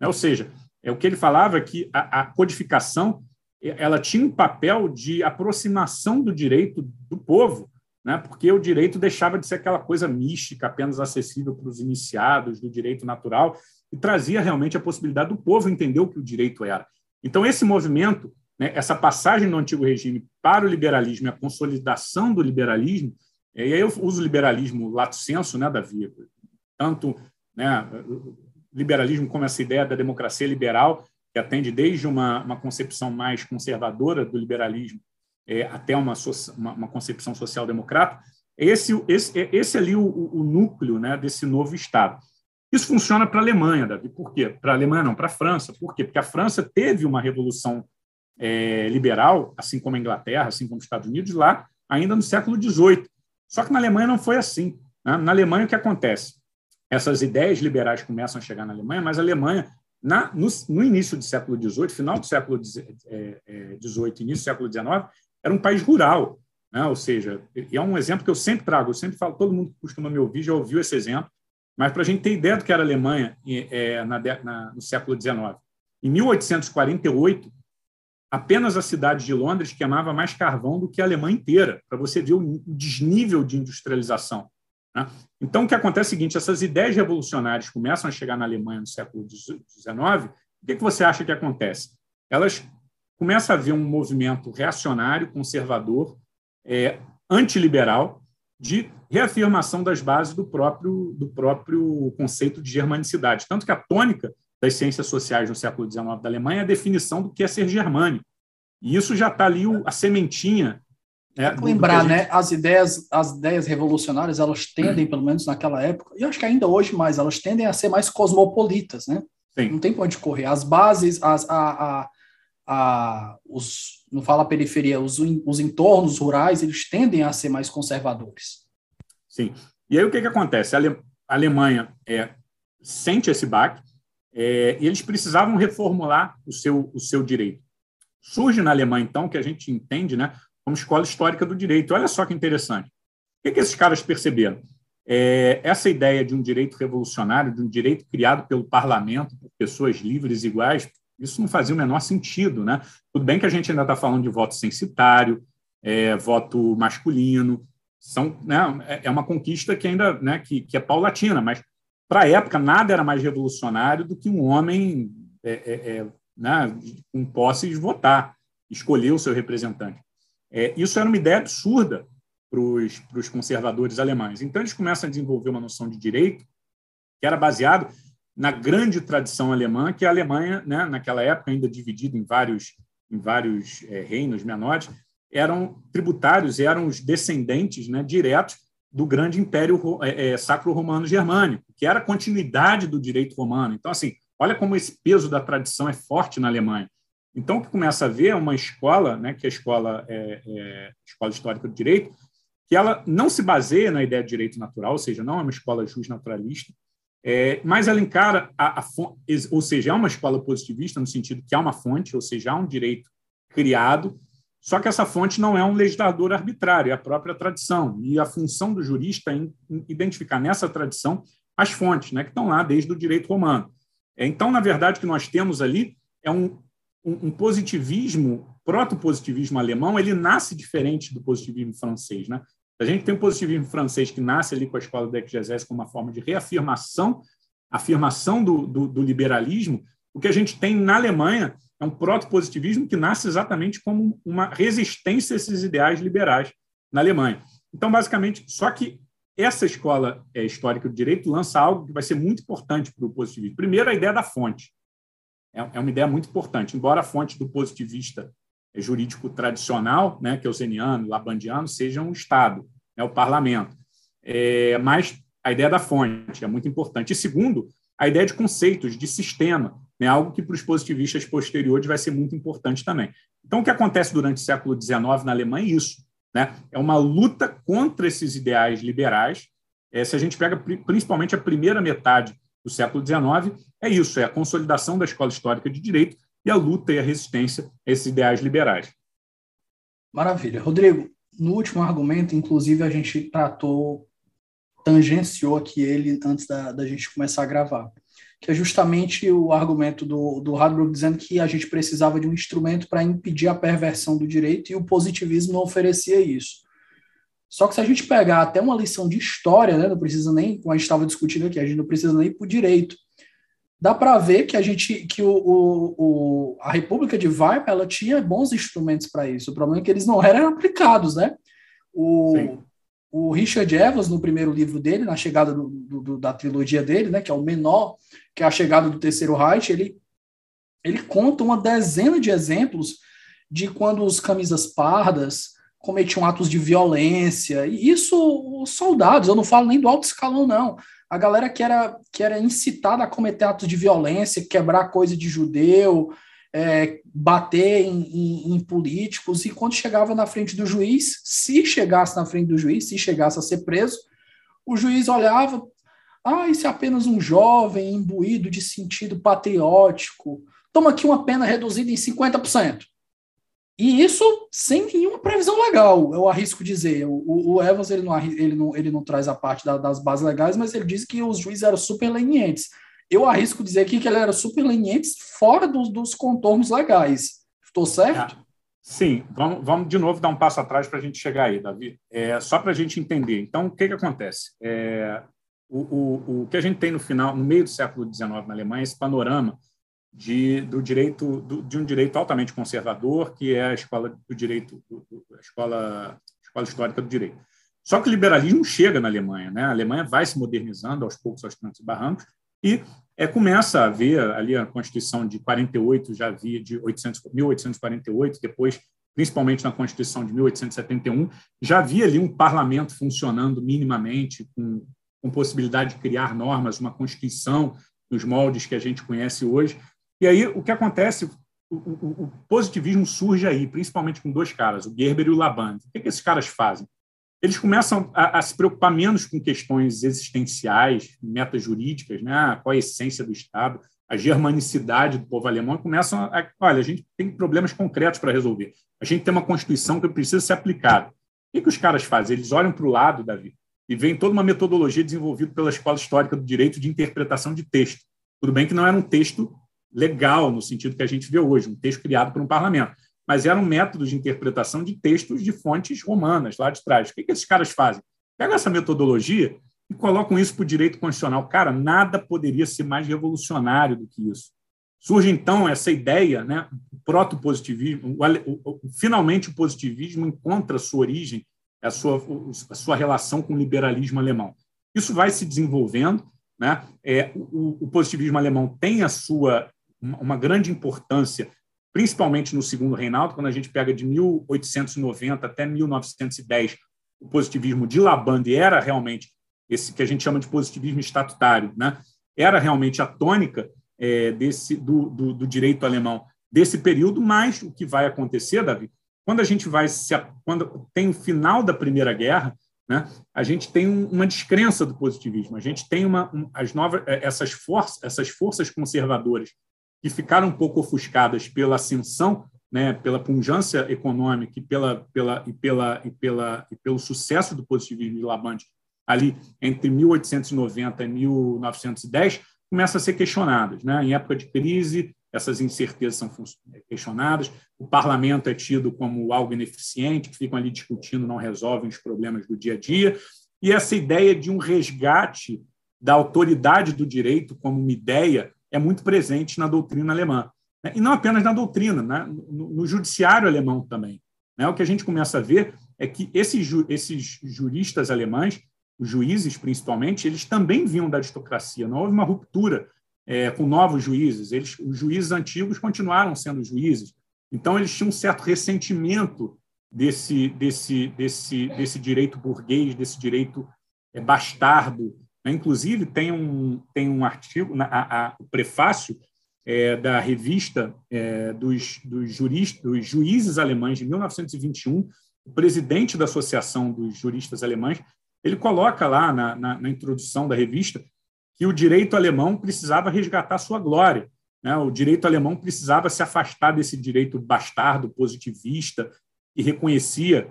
Né? Ou seja, é o que ele falava que a, a codificação ela tinha um papel de aproximação do direito do povo, né? porque o direito deixava de ser aquela coisa mística, apenas acessível para os iniciados do direito natural, e trazia realmente a possibilidade do povo entender o que o direito era. Então, esse movimento, né, essa passagem do antigo regime para o liberalismo e a consolidação do liberalismo, e aí eu uso liberalismo lato senso, né, Davi? Tanto né, liberalismo como essa ideia da democracia liberal, que atende desde uma, uma concepção mais conservadora do liberalismo é, até uma, uma, uma concepção social-democrata, esse, esse, esse ali o, o núcleo né, desse novo Estado. Isso funciona para a Alemanha, Davi. Por quê? Para a Alemanha, não, para a França. Por quê? Porque a França teve uma revolução é, liberal, assim como a Inglaterra, assim como os Estados Unidos, lá ainda no século XVIII. Só que na Alemanha não foi assim. Né? Na Alemanha, o que acontece? Essas ideias liberais começam a chegar na Alemanha, mas a Alemanha na, no, no, início do século XVIII, final do século XVIII, é, é, início do século XIX, era um país rural. Né? Ou seja, e é um exemplo que eu sempre trago, eu sempre falo, todo mundo que costuma me ouvir já ouviu esse exemplo, mas para a gente ter ideia do que era a Alemanha é, na, na, no século XIX. Em 1848, apenas a cidade de Londres queimava mais carvão do que a Alemanha inteira, para você ver o desnível de industrialização. Né? Então, o que acontece é o seguinte: essas ideias revolucionárias começam a chegar na Alemanha no século XIX. O que, você acha que acontece? Elas começam a haver um movimento reacionário, conservador, é, antiliberal, de reafirmação das bases do próprio, do próprio conceito de germanicidade. Tanto que a tônica das ciências sociais no século XIX da Alemanha é a definição do que é ser germânico. E isso já está ali, a sementinha é, lembrar, gente... né? As ideias, as ideias revolucionárias, elas tendem, pelo menos naquela época, e eu acho que ainda hoje mais, elas tendem a ser mais cosmopolitas, né? Sim. Não tem para onde correr. As bases, as, a, a, a, os, não fala periferia, os, os entornos rurais, eles tendem a ser mais conservadores. Sim. E aí o que, que acontece? A, Ale, a Alemanha é, sente esse baque é, e eles precisavam reformular o seu, o seu direito. Surge na Alemanha, então, que a gente entende, né? como escola histórica do direito. Olha só que interessante. O que, que esses caras perceberam? É, essa ideia de um direito revolucionário, de um direito criado pelo parlamento, por pessoas livres e iguais, isso não fazia o menor sentido. Né? Tudo bem que a gente ainda está falando de voto censitário, é, voto masculino, são, né, é, é uma conquista que ainda né, que, que é paulatina, mas para a época nada era mais revolucionário do que um homem é, é, é né, com posses votar, escolher o seu representante. É, isso era uma ideia absurda para os conservadores alemães. Então, eles começam a desenvolver uma noção de direito que era baseado na grande tradição alemã, que a Alemanha, né, naquela época, ainda dividida em vários, em vários é, reinos menores, eram tributários, eram os descendentes né, diretos do grande império é, é, sacro-romano germânico, que era a continuidade do direito romano. Então, assim, olha como esse peso da tradição é forte na Alemanha. Então, o que começa a ver é uma escola, né, que é a escola, é, é, escola Histórica do Direito, que ela não se baseia na ideia de direito natural, ou seja, não é uma escola justnaturalista, é, mas ela encara, a, a, ou seja, é uma escola positivista no sentido que há uma fonte, ou seja, há um direito criado, só que essa fonte não é um legislador arbitrário, é a própria tradição. E a função do jurista é identificar nessa tradição as fontes, né, que estão lá desde o direito romano. É, então, na verdade, o que nós temos ali é um um, positivismo, proto-positivismo alemão, ele nasce diferente do positivismo francês. Né? A gente tem o positivismo francês que nasce ali com a escola da exegese como uma forma de reafirmação, afirmação do, do, do liberalismo. O que a gente tem na Alemanha um proto-positivismo que nasce exatamente como uma resistência a esses ideais liberais na Alemanha. Então, basicamente, só que essa escola é, histórica do direito lança algo que vai ser muito importante para o positivismo. Primeiro, a ideia da fonte. É, é uma ideia muito importante. Embora a fonte do positivista é, jurídico tradicional, né, que é o zeniano, labandiano, seja um Estado, né, o parlamento. É, mas a ideia da fonte é muito importante. E segundo, a ideia de conceitos, de sistema, né, algo que para os positivistas posteriores vai ser muito importante também. Então, o que acontece durante o século XIX na Alemanha é isso. Né? É uma luta contra esses ideais liberais. É, se a gente pega principalmente a primeira metade do século XIX, é isso: é a consolidação da escola histórica de direito e a luta e a resistência a esses ideais liberais. Maravilha. Rodrigo, no último argumento, inclusive, a gente tratou, tangenciou aqui ele antes da, da gente começar a gravar que é justamente o argumento do, do Hadbrook dizendo que a gente precisava de um instrumento para impedir a perversão do direito e o positivismo não oferecia isso. Só que se a gente pegar até uma lição de história, né, não precisa nem, como a gente estava discutindo aqui, a gente não precisa nem para o direito. Dá para ver que a gente, que o, o, o, a República de Weimar, ela tinha bons instrumentos para isso. O problema é que eles não eram aplicados, né? O, Sim o Richard Evans, no primeiro livro dele, na chegada do, do, da trilogia dele, né, que é o menor, que é a chegada do Terceiro Reich, ele, ele conta uma dezena de exemplos de quando os camisas pardas cometiam atos de violência, e isso os soldados, eu não falo nem do alto escalão, não, a galera que era, que era incitada a cometer atos de violência, quebrar coisa de judeu, é, bater em, em, em, políticos, e quando chegava na frente do juiz, se chegasse na frente do juiz, se chegasse a ser preso, o juiz olhava, ah, isso é apenas um jovem imbuído de sentido patriótico, toma aqui uma pena reduzida em 50%. E isso sem nenhuma previsão legal, eu arrisco dizer. O, o Evans ele não, ele, não, ele não traz a parte da, das bases legais, mas ele diz que os juízes eram super lenientes eu arrisco dizer aqui que ele era super leniente fora dos, dos contornos legais. Estou certo? É. Sim, vamos, vamos de novo dar um passo atrás para a gente chegar aí, Davi. É, só para a gente entender. Então, o que, que acontece? É, o, o, o que a gente tem no final, no meio do século XIX na Alemanha, esse panorama de, do direito, do, de um direito altamente conservador, que é a escola do direito, a escola, escola histórica do direito. Só que o liberalismo chega na Alemanha, né? A Alemanha vai se modernizando aos poucos, aos trancos e barrancos, e é, começa a haver ali a Constituição de 48, já havia de 800, 1848, depois, principalmente na Constituição de 1871, já havia ali um parlamento funcionando minimamente, com, com possibilidade de criar normas, uma Constituição nos moldes que a gente conhece hoje. E aí o que acontece? O, o, o positivismo surge aí, principalmente com dois caras, o Gerber e o Laban. O que, que esses caras fazem? Eles começam a, a, se preocupar menos com questões existenciais, metas jurídicas, né? qual a essência do Estado, a germanicidade do povo alemão, e começam a, olha, a gente tem problemas concretos para resolver. A gente tem uma Constituição que precisa ser aplicada. O que, os caras fazem? Eles olham para o lado, Davi, e vem toda uma metodologia desenvolvida pela Escola Histórica do Direito de interpretação de texto. Tudo bem que não era um texto legal, no sentido que a gente vê hoje, um texto criado por um parlamento mas era um método de interpretação de textos de fontes romanas lá de trás. O que, que esses caras fazem? Pegam essa metodologia e colocam isso para o direito constitucional. Cara, nada poderia ser mais revolucionário do que isso. Surge então essa ideia, né, proto-positivismo, finalmente o positivismo encontra sua origem, a sua, a sua relação com o liberalismo alemão. Isso vai se desenvolvendo, né? É, o, o positivismo alemão tem a sua uma grande importância principalmente no segundo reinado, quando a gente pega de 1890 até 1910, o positivismo de Labande era realmente esse que a gente chama de positivismo estatutário, né? era realmente a tônica é, desse do, do, do, direito alemão desse período, mas o que vai acontecer, Davi, quando a gente vai se, quando tem o final da Primeira Guerra, né, a gente tem uma descrença do positivismo, a gente tem uma um, as novas é, essas forças essas forças conservadoras que ficaram um pouco ofuscadas pela ascensão, né, pela punjância econômica e, pela, pela, e, pela, e, pela, e pelo sucesso do positivismo de Labande ali entre 1890 e 1910, começam a ser questionadas. Né? Em época de crise, essas incertezas são questionadas, o parlamento é tido como algo ineficiente, que ficam ali discutindo, não resolvem os problemas do dia a dia, e essa ideia de um resgate da autoridade do direito como uma ideia é muito presente na doutrina alemã. Né? E não apenas na doutrina, né? no, no judiciário alemão também. Né? O que a gente começa a ver é que esses, esses juristas alemães, os juízes principalmente, eles também vinham da aristocracia. Não houve uma ruptura é, com novos juízes. Eles, os juízes antigos continuaram sendo juízes. Então, eles tinham um certo ressentimento desse, desse, desse, desse direito burguês, desse direito é, bastardo. Né? Inclusive, tem um, tem um artigo, a, a, o prefácio é, da revista é, dos, dos, juristas, dos juízes alemães de 1921, o presidente da Associação dos Juristas Alemães, ele coloca lá na, na, na introdução da revista que o direito alemão precisava resgatar sua glória. Né? O direito alemão precisava se afastar desse direito bastardo, positivista, e reconhecia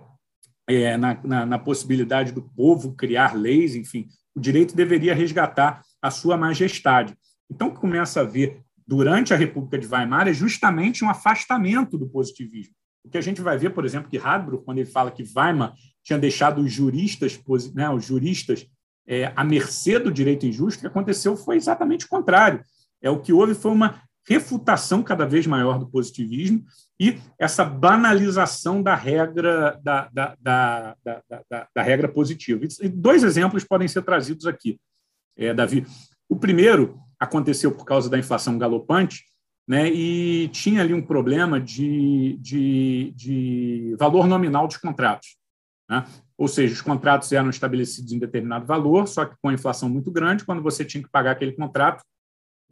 é, na, na, na, possibilidade do povo criar leis, enfim, o direito deveria resgatar a sua majestade. Então, o que começa a ver durante a República de Weimar é justamente um afastamento do positivismo. O que a gente vai ver, por exemplo, que Hadbruch, quando ele fala que Weimar tinha deixado os juristas, né, os juristas é, à mercê do direito injusto, o que aconteceu foi exatamente o contrário. É o que houve foi uma refutação cada vez maior do positivismo e essa banalização da regra da, da, da, da, da regra positiva. E dois exemplos podem ser trazidos aqui, é, Davi. O primeiro aconteceu por causa da inflação galopante, né, e tinha ali um problema de, de, de valor nominal dos contratos. Né? Ou seja, os contratos eram estabelecidos em determinado valor, só que com a inflação muito grande, quando você tinha que pagar aquele contrato,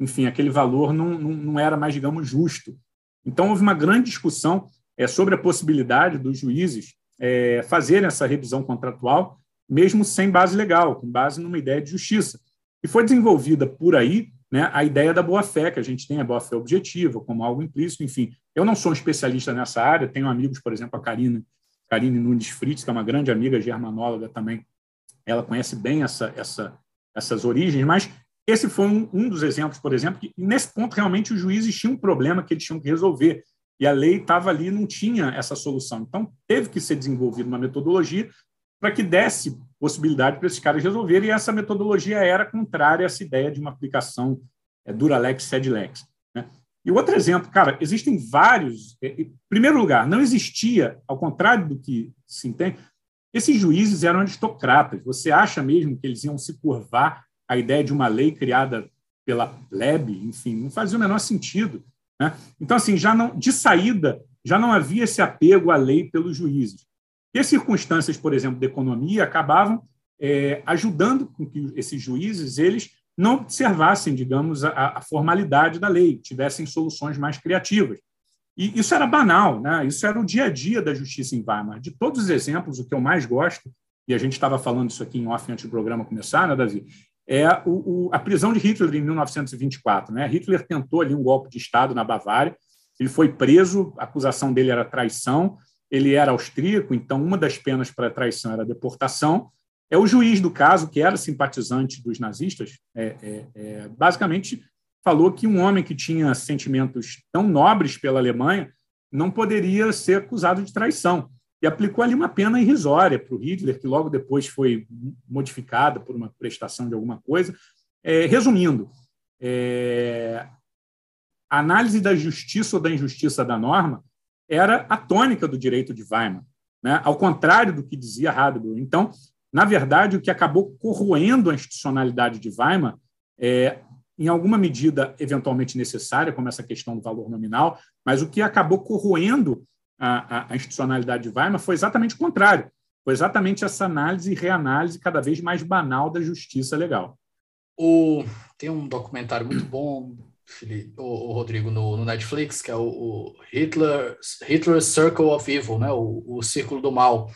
enfim, aquele valor não, não, não era mais, digamos, justo. Então, houve uma grande discussão é, sobre a possibilidade dos juízes é, fazerem essa revisão contratual, mesmo sem base legal, com base numa ideia de justiça. E foi desenvolvida por aí né, a ideia da boa-fé, que a gente tem a boa-fé objetiva, como algo implícito, enfim. Eu não sou um especialista nessa área, tenho amigos, por exemplo, a Karina, Karine Nunes Fritz, que é uma grande amiga germanóloga também, ela conhece bem essa, essa, essas origens, mas esse foi um, um dos exemplos, por exemplo, que nesse ponto realmente os juízes tinham um problema que eles tinham que resolver, e a lei estava ali não tinha essa solução. Então, teve que ser desenvolvida uma metodologia para que desse possibilidade para esses caras resolverem, e essa metodologia era contrária a essa ideia de uma aplicação é, dura lex, sed lex. E outro exemplo, cara, existem vários. É, em primeiro lugar, não existia, ao contrário do que se entende, esses juízes eram aristocratas. Você acha mesmo que eles iam se curvar à ideia de uma lei criada pela plebe? Enfim, não fazia o menor sentido. Né? Então, assim, já não, de saída, já não havia esse apego à lei pelos juízes. E as circunstâncias, por exemplo, da economia acabavam é, ajudando com que esses juízes eles não observassem, digamos, a, a, formalidade da lei, tivessem soluções mais criativas. E isso era banal, né? isso era o dia a dia da justiça em Weimar. De todos os exemplos, o que eu mais gosto, e a gente estava falando isso aqui em off antes do programa começar, né, Davi? É o, o, a prisão de Hitler em 1924. Né? Hitler tentou ali um golpe de Estado na Bavária, ele foi preso, a acusação dele era traição, ele era austríaco, então uma das penas para traição era deportação, é o juiz do caso, que era simpatizante dos nazistas, é, é, é, basicamente falou que um homem que tinha sentimentos tão nobres pela Alemanha não poderia ser acusado de traição. E aplicou ali uma pena irrisória para o Hitler, que logo depois foi modificada por uma prestação de alguma coisa. É, resumindo, é, a análise da justiça ou da injustiça da norma era a tônica do direito de Weimar, né? ao contrário do que dizia Hadbro. Então, na verdade, o que acabou corroendo a institucionalidade de Weimar, é, em alguma medida eventualmente necessária, como essa questão do valor nominal, mas o que acabou corroendo a, a, a institucionalidade de Weimar foi exatamente o contrário. Foi exatamente essa análise e reanálise cada vez mais banal da justiça legal. O, tem um documentário muito bom, Felipe, o, o Rodrigo, no, no, Netflix, que é o, o Hitler, Hitler's Circle of Evil, né? o, o Círculo do Mal.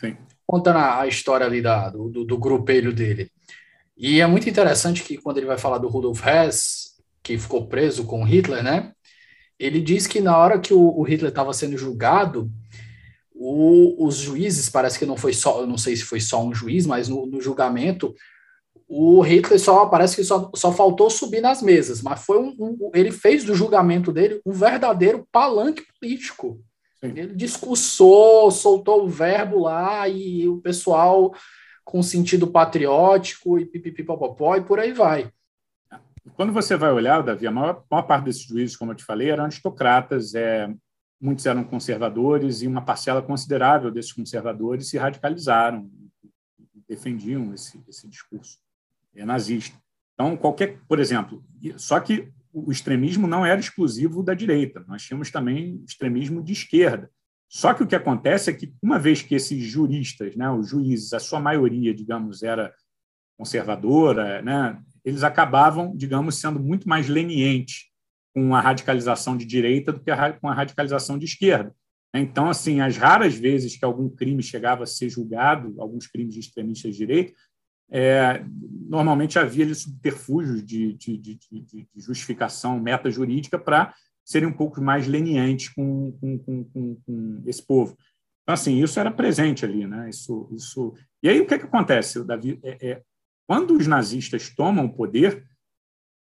Sim contando a, história ali da, do, do, do grupelho dele. E é muito interessante que quando ele vai falar do Rudolf Hess, que ficou preso com Hitler, né? Ele diz que na hora que o, o Hitler estava sendo julgado, o, os juízes, parece que não foi só, eu não sei se foi só um juiz, mas no, no julgamento, o Hitler só parece que só, só faltou subir nas mesas, mas foi um, um ele fez do julgamento dele um verdadeiro palanque político. Sim. Ele discursou, soltou o verbo lá e o pessoal com sentido patriótico e pipipipopopó e por aí vai. Quando você vai olhar, Davi, a maior, maior parte desses juízes, como eu te falei, eram aristocratas, é, muitos eram conservadores e uma parcela considerável desses conservadores se radicalizaram, defendiam esse, esse discurso é nazista. Então, qualquer, por exemplo, só que o extremismo não era exclusivo da direita, nós tínhamos também extremismo de esquerda. Só que o que acontece é que, uma vez que esses juristas, né, os juízes, a sua maioria, digamos, era conservadora, né, eles acabavam, digamos, sendo muito mais lenientes com a radicalização de direita do que com a radicalização de esquerda. Então, assim, as raras vezes que algum crime chegava a ser julgado, alguns crimes de extremistas de direita, é, normalmente havia subterfúgios de, de, de, de, justificação meta-jurídica para serem um pouco mais lenientes com, com, com, com, esse povo. Então, assim, isso era presente ali, né? Isso, isso... E aí, o que, é que acontece, Davi? É, é, quando os nazistas tomam o poder,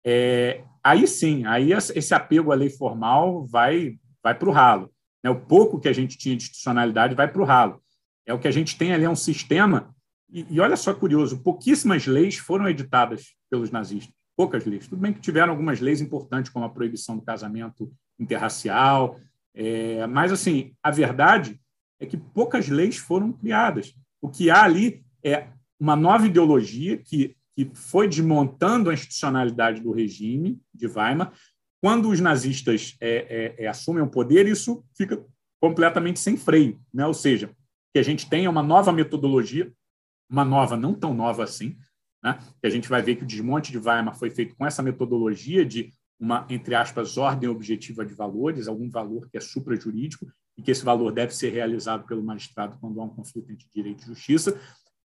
é, aí sim, aí esse apego à lei formal vai, vai para o ralo. Né? O pouco que a gente tinha de institucionalidade vai para o ralo. É o que a gente tem ali é um sistema e, e, olha só curioso, pouquíssimas leis foram editadas pelos nazistas, poucas leis. Tudo bem que tiveram algumas leis importantes, como a proibição do casamento interracial, é, mas assim a verdade é que poucas leis foram criadas. O que há ali é uma nova ideologia que, que foi desmontando a institucionalidade do regime de Weimar. Quando os nazistas é, é, é assumem o poder, isso fica completamente sem freio, né? Ou seja, que a gente tenha uma nova metodologia uma nova, não tão nova assim, né? que a gente vai ver que o desmonte de Weimar foi feito com essa metodologia de uma, entre aspas, ordem objetiva de valores, algum valor que é suprajurídico e que esse valor deve ser realizado pelo magistrado quando há um conflito entre direito e justiça,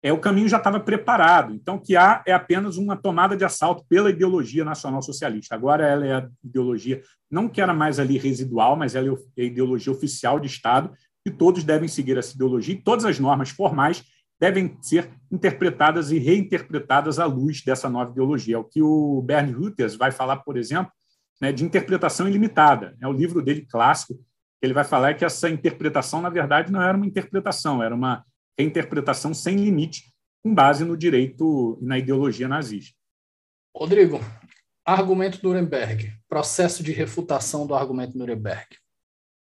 é o caminho já estava preparado. Então, o que há é apenas uma tomada de assalto pela ideologia nacional socialista. Agora ela é a ideologia, não que era mais ali residual, mas ela é a ideologia oficial de Estado, e todos devem seguir essa ideologia, e todas as normas formais devem ser interpretadas e reinterpretadas à luz dessa nova ideologia. É o que o Bernd Reuters vai falar, por exemplo, né, de interpretação ilimitada. É o livro dele clássico, ele vai falar que essa interpretação, na verdade, não era uma interpretação, era uma reinterpretação sem limite, com base no direito e na ideologia nazista. Rodrigo, argumento Nuremberg, processo de refutação do argumento Nuremberg.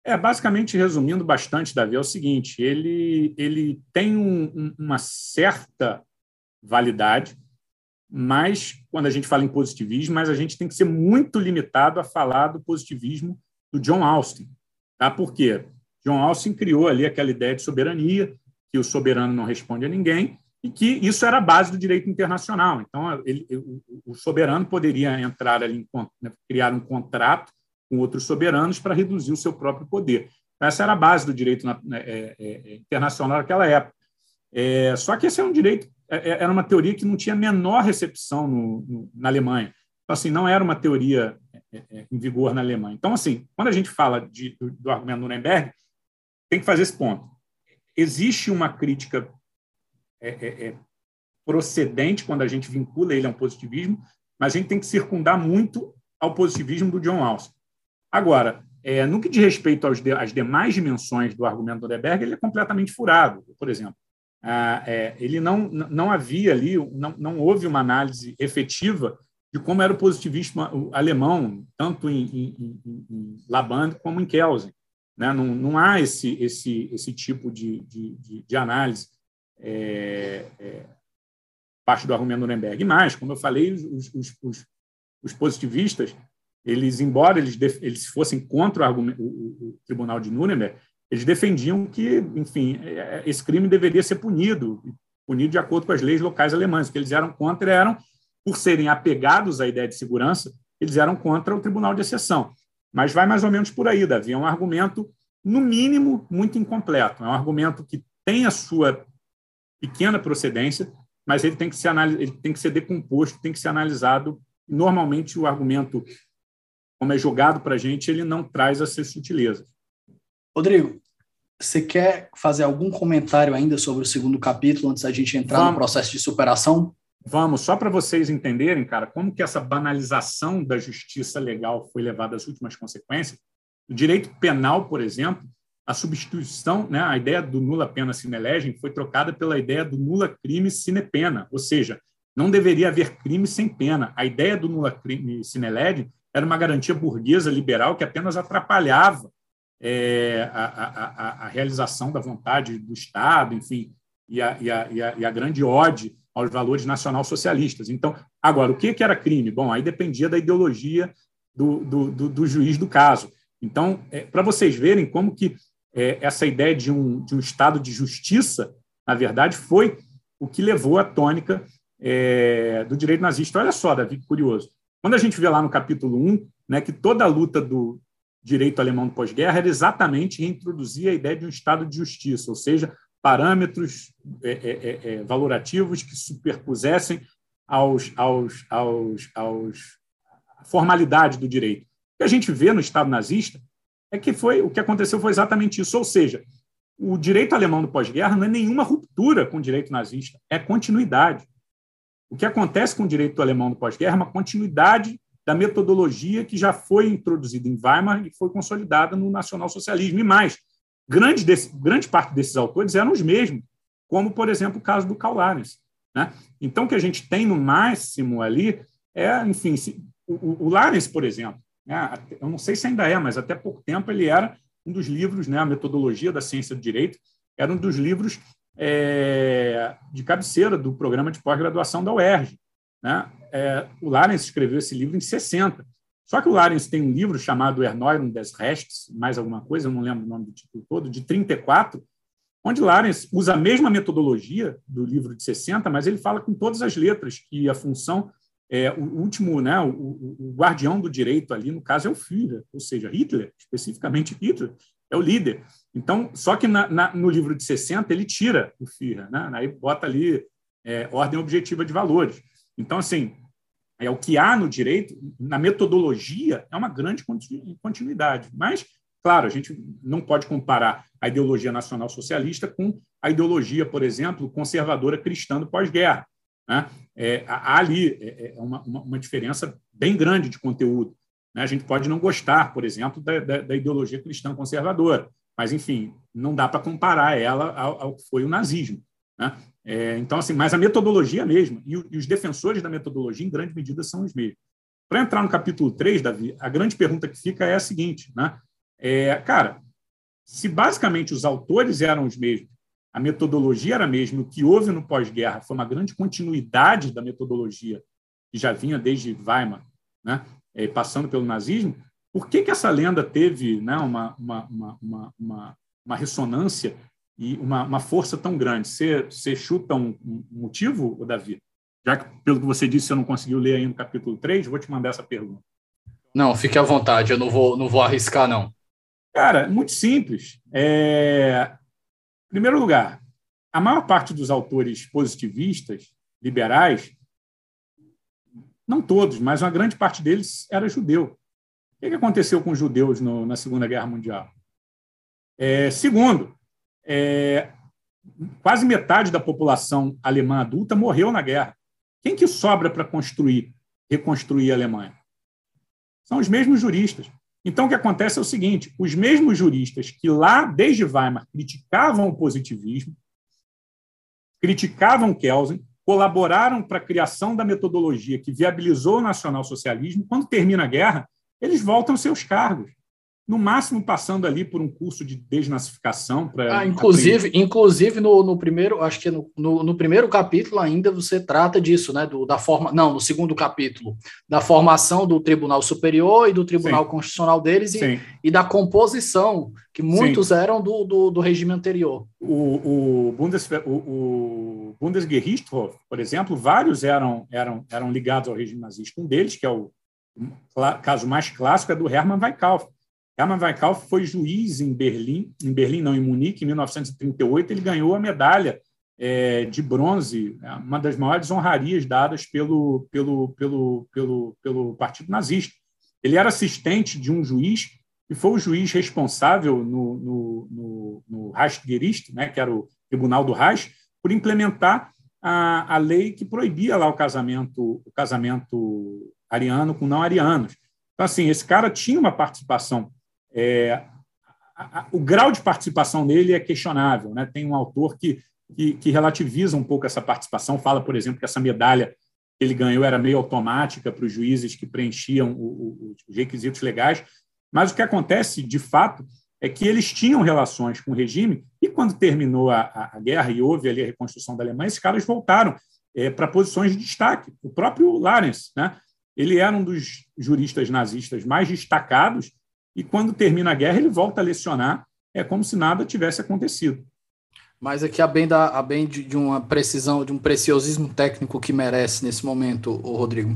É, basicamente, resumindo bastante, Davi, é o seguinte: ele, ele tem um, um, uma certa validade, mas quando a gente fala em positivismo, mas a gente tem que ser muito limitado a falar do positivismo do John Austin. Tá? Por quê? John Austin criou ali aquela ideia de soberania, que o soberano não responde a ninguém, e que isso era a base do direito internacional. Então, ele, o, soberano poderia entrar ali, né, criar um contrato com outros soberanos para reduzir o seu próprio poder. Essa era a base do direito na, né, é, é, é, internacional naquela época. É, só que esse é um direito, é, era uma teoria que não tinha menor recepção no, no, na Alemanha. Então, assim, não era uma teoria em vigor na Alemanha. Então, assim, quando a gente fala de, do, do argumento Nuremberg, tem que fazer esse ponto. Existe uma crítica procedente quando a gente vincula ele a um positivismo, mas a gente tem que circundar muito ao positivismo do John Austin. Agora, é, no que diz respeito de, às demais dimensões do argumento do Deberg, ele é completamente furado. Por exemplo, ah, é, ele não, não havia ali, não, não houve uma análise efetiva de como era o positivismo alemão, tanto em, em, em Laban como em Kelsen. Né? Não, não há esse, esse, esse tipo de, de, de análise é, é, parte do argumento Nuremberg. E mais, como eu falei, os, os, os, os positivistas eles, embora eles, eles fossem contra o, o, o, Tribunal de Nuremberg, eles defendiam que, enfim, é, é, esse crime deveria ser punido, punido de acordo com as leis locais alemãs. O que eles eram contra eram, por serem apegados à ideia de segurança, eles eram contra o Tribunal de Exceção. Mas vai mais ou menos por aí, Davi. É um argumento, no mínimo, muito incompleto. É um argumento que tem a sua pequena procedência, mas ele tem que ser, ele tem que ser decomposto, tem que ser analisado. Normalmente, o argumento como é jogado para a gente, ele não traz essas sutilezas. Rodrigo, você quer fazer algum comentário ainda sobre o segundo capítulo antes da gente entrar vamos, no processo de superação? Vamos, só para vocês entenderem, cara, como que essa banalização da justiça legal foi levada às últimas consequências. O direito penal, por exemplo, a substituição, né, a ideia do nula pena sine legem foi trocada pela ideia do nula crime sine pena, ou seja, não deveria haver crime sem pena. A ideia do nula crime sine legem era uma garantia burguesa liberal que apenas atrapalhava é, a, a, a, realização da vontade do Estado, enfim, e a, e a, e a, e a grande ode aos valores nacional-socialistas. Então, agora, o que, que era crime? Bom, aí dependia da ideologia do, do, do, do juiz do caso. Então, é, para vocês verem como que é, essa ideia de um, de um Estado de justiça, na verdade, foi o que levou à tônica é, do direito nazista. Olha só, Davi, curioso. Quando a gente vê lá no capítulo 1, né, que toda a luta do direito alemão pós-guerra era exatamente reintroduzir a ideia de um Estado de justiça, ou seja, parâmetros é, é, é, é, valorativos que superpusessem aos, aos, aos, aos formalidade do direito. O que a gente vê no Estado nazista é que foi o que aconteceu foi exatamente isso, ou seja, o direito alemão do pós-guerra não é nenhuma ruptura com o direito nazista, é continuidade. O que acontece com o direito alemão do pós-guerra é uma continuidade da metodologia que já foi introduzida em Weimar e foi consolidada no nacionalsocialismo. E mais, grande, desse, grande parte desses autores eram os mesmos, como, por exemplo, o caso do Karl Lares. Né? Então, o que a gente tem no máximo ali é, enfim, o, o Lares, por exemplo, né? eu não sei se ainda é, mas até pouco tempo ele era um dos livros, né, a metodologia da ciência do direito, era um dos livros é, de cabeceira do programa de pós-graduação da UERJ. Né? É, o Larens escreveu esse livro em 60. Só que o Larens tem um livro chamado Erneuerung des Rechts, mais alguma coisa, eu não lembro o nome do título todo, de 34, onde Larens usa a mesma metodologia do livro de 60, mas ele fala com todas as letras que a função é, o último, né, o, o, guardião do direito ali, no caso, é o Führer, ou seja, Hitler, especificamente Hitler, é o líder. Então, só que na, na, no livro de 60 ele tira o Führer, né? aí bota ali é, ordem objetiva de valores. Então, assim, é o que há no direito, na metodologia, é uma grande continuidade. Mas, claro, a gente não pode comparar a ideologia nacional socialista com a ideologia, por exemplo, conservadora cristã do pós-guerra. Né? É, há ali é, é uma, uma, uma, diferença bem grande de conteúdo. Né? A gente pode não gostar, por exemplo, da, da, da ideologia cristã conservadora, mas, enfim, não dá para comparar ela ao, ao, que foi o nazismo. Né? É, então, assim, mas a metodologia a mesma, e, e, os defensores da metodologia, em grande medida, são os mesmos. Para entrar no capítulo 3, Davi, a grande pergunta que fica é a seguinte, né? É, cara, se basicamente os autores eram os mesmos, a metodologia era a mesma, o que houve no pós-guerra foi uma grande continuidade da metodologia que já vinha desde Weimar, né? É, passando pelo nazismo, por que, que essa lenda teve né, uma, uma, uma, uma, uma ressonância e uma, uma força tão grande. Você, você chuta um, um motivo, Davi? Já que, pelo que você disse, você não conseguiu ler ainda o capítulo 3, vou te mandar essa pergunta. Não, fique à vontade, eu não vou, não vou arriscar, não. Cara, muito simples. É... Em primeiro lugar, a maior parte dos autores positivistas, liberais, não todos, mas uma grande parte deles era judeu. O que aconteceu com os judeus no, na Segunda Guerra Mundial? É, segundo, é, quase metade da população alemã adulta morreu na guerra. Quem que sobra para construir, reconstruir a Alemanha? São os mesmos juristas. Então, o que acontece é o seguinte: os mesmos juristas que lá, desde Weimar, criticavam o positivismo, criticavam Kelsen, colaboraram para a criação da metodologia que viabilizou o nacionalsocialismo, quando termina a guerra, eles voltam aos seus cargos no máximo passando ali por um curso de desnazificação para. Ah, inclusive, inclusive no, no primeiro, acho que no, no, no, primeiro capítulo ainda você trata disso, né? Do, da forma, não, no segundo capítulo, da formação do Tribunal Superior e do Tribunal Sim. Constitucional deles e, e, da composição, que muitos Sim. eram do, do, do, regime anterior. O, o, Bundes, o, o Bundesgerichtshof, por exemplo, vários eram, eram, eram ligados ao regime nazista. Um deles, que é o caso mais clássico, é do Hermann Weikauf Hermann Weikauf foi juiz em Berlim, em Berlim não, em Munique, em 1938, ele ganhou a medalha é, de bronze, uma das maiores honrarias dadas pelo, pelo, pelo, pelo, pelo Partido Nazista. Ele era assistente de um juiz e foi o juiz responsável no, no, no, no Reichsgericht, né, que era o Tribunal do Reich, por implementar a, a lei que proibia lá o casamento, o casamento ariano com não arianos. Então, assim, esse cara tinha uma participação. É, a, a, o grau de participação dele é questionável. Né? Tem um autor que, que, que, relativiza um pouco essa participação, fala, por exemplo, que essa medalha que ele ganhou era meio automática para os juízes que preenchiam o, o, os requisitos legais. Mas o que acontece, de fato, é que eles tinham relações com o regime e quando terminou a, a guerra e houve ali a reconstrução da Alemanha, esses caras voltaram é, para posições de destaque. O próprio Larens, né? ele era um dos juristas nazistas mais destacados e quando termina a guerra ele volta a lecionar, é como se nada tivesse acontecido. Mas aqui a bem, da, a bem de, de uma precisão, de um preciosismo técnico que merece nesse momento, o Rodrigo.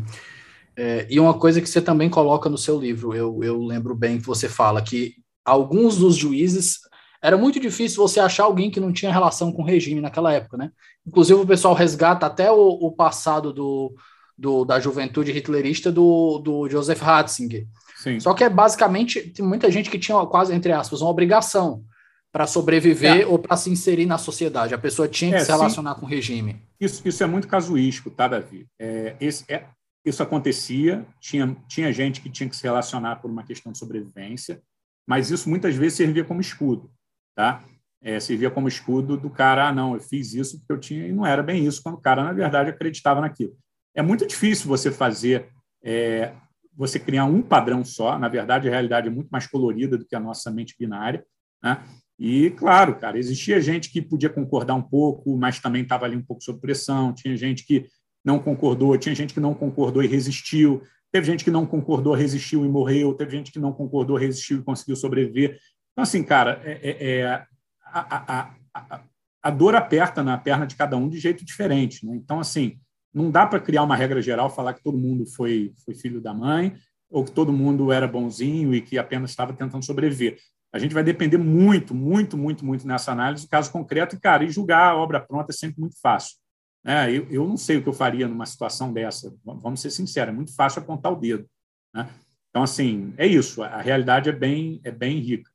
É, e uma coisa que você também coloca no seu livro, eu, eu lembro bem que você fala que alguns dos juízes era muito difícil você achar alguém que não tinha relação com o regime naquela época, né? Inclusive o pessoal resgata até o, o passado do, do, da juventude hitlerista do, do Joseph Ratzinger. Sim. Só que é basicamente tem muita gente que tinha quase entre aspas uma obrigação para sobreviver é. ou para se inserir na sociedade. A pessoa tinha que é, se relacionar sim. com o regime. Isso, isso é muito casuístico, tá, Davi? É, esse, é, isso acontecia, tinha, tinha gente que tinha que se relacionar por uma questão de sobrevivência, mas isso muitas vezes servia como escudo, tá? É, servia como escudo do cara, ah, não, eu fiz isso porque eu tinha, e não era bem isso, quando o cara, na verdade, acreditava naquilo. É muito difícil você fazer, é, você criar um padrão só, na verdade, a realidade é muito mais colorida do que a nossa mente binária, né? E, claro, cara, existia gente que podia concordar um pouco, mas também estava ali um pouco sob pressão, tinha gente que não concordou, tinha gente que não concordou e resistiu, Teve gente que não concordou, resistiu e morreu. Teve gente que não concordou, resistiu e conseguiu sobreviver. Então, assim, cara, é, é, é a, a, a, a, dor aperta na perna de cada um de jeito diferente. Né? Então, assim, não dá para criar uma regra geral, falar que todo mundo foi, foi filho da mãe ou que todo mundo era bonzinho e que apenas estava tentando sobreviver. A gente vai depender muito, muito, muito, muito nessa análise do caso concreto. E, cara, e julgar a obra pronta é sempre muito fácil. É, eu, eu não sei o que eu faria numa situação dessa. Vamos ser sinceros, é muito fácil apontar o dedo. Né? Então, assim, é isso. A realidade é bem, é bem rica.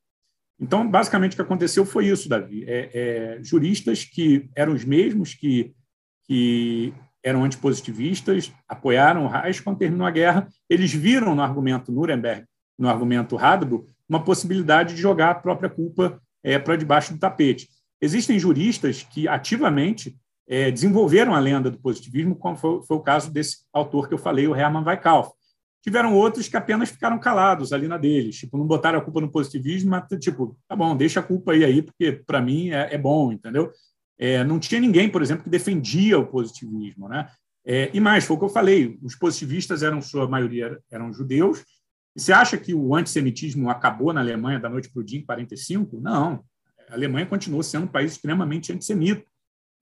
Então, basicamente, o que aconteceu foi isso, Davi. É, é, juristas que eram os mesmos que, que eram antipositivistas, apoiaram o Reich quando terminou a guerra, eles viram no argumento Nuremberg, no argumento Hadbo, uma possibilidade de jogar a própria culpa é, para debaixo do tapete. Existem juristas que ativamente é, desenvolveram a lenda do positivismo, como foi, foi, o caso desse autor que eu falei, o Hermann Weikalf. Tiveram outros que apenas ficaram calados ali na deles, tipo, não botaram a culpa no positivismo, mas, tipo, tá bom, deixa a culpa aí, aí porque para mim é, é, bom, entendeu? É, não tinha ninguém, por exemplo, que defendia o positivismo, né? É, e mais, foi o que eu falei, os positivistas eram, sua maioria, eram judeus, e você acha que o antissemitismo acabou na Alemanha da noite para o dia em 45? Não. A Alemanha continuou sendo um país extremamente antissemita.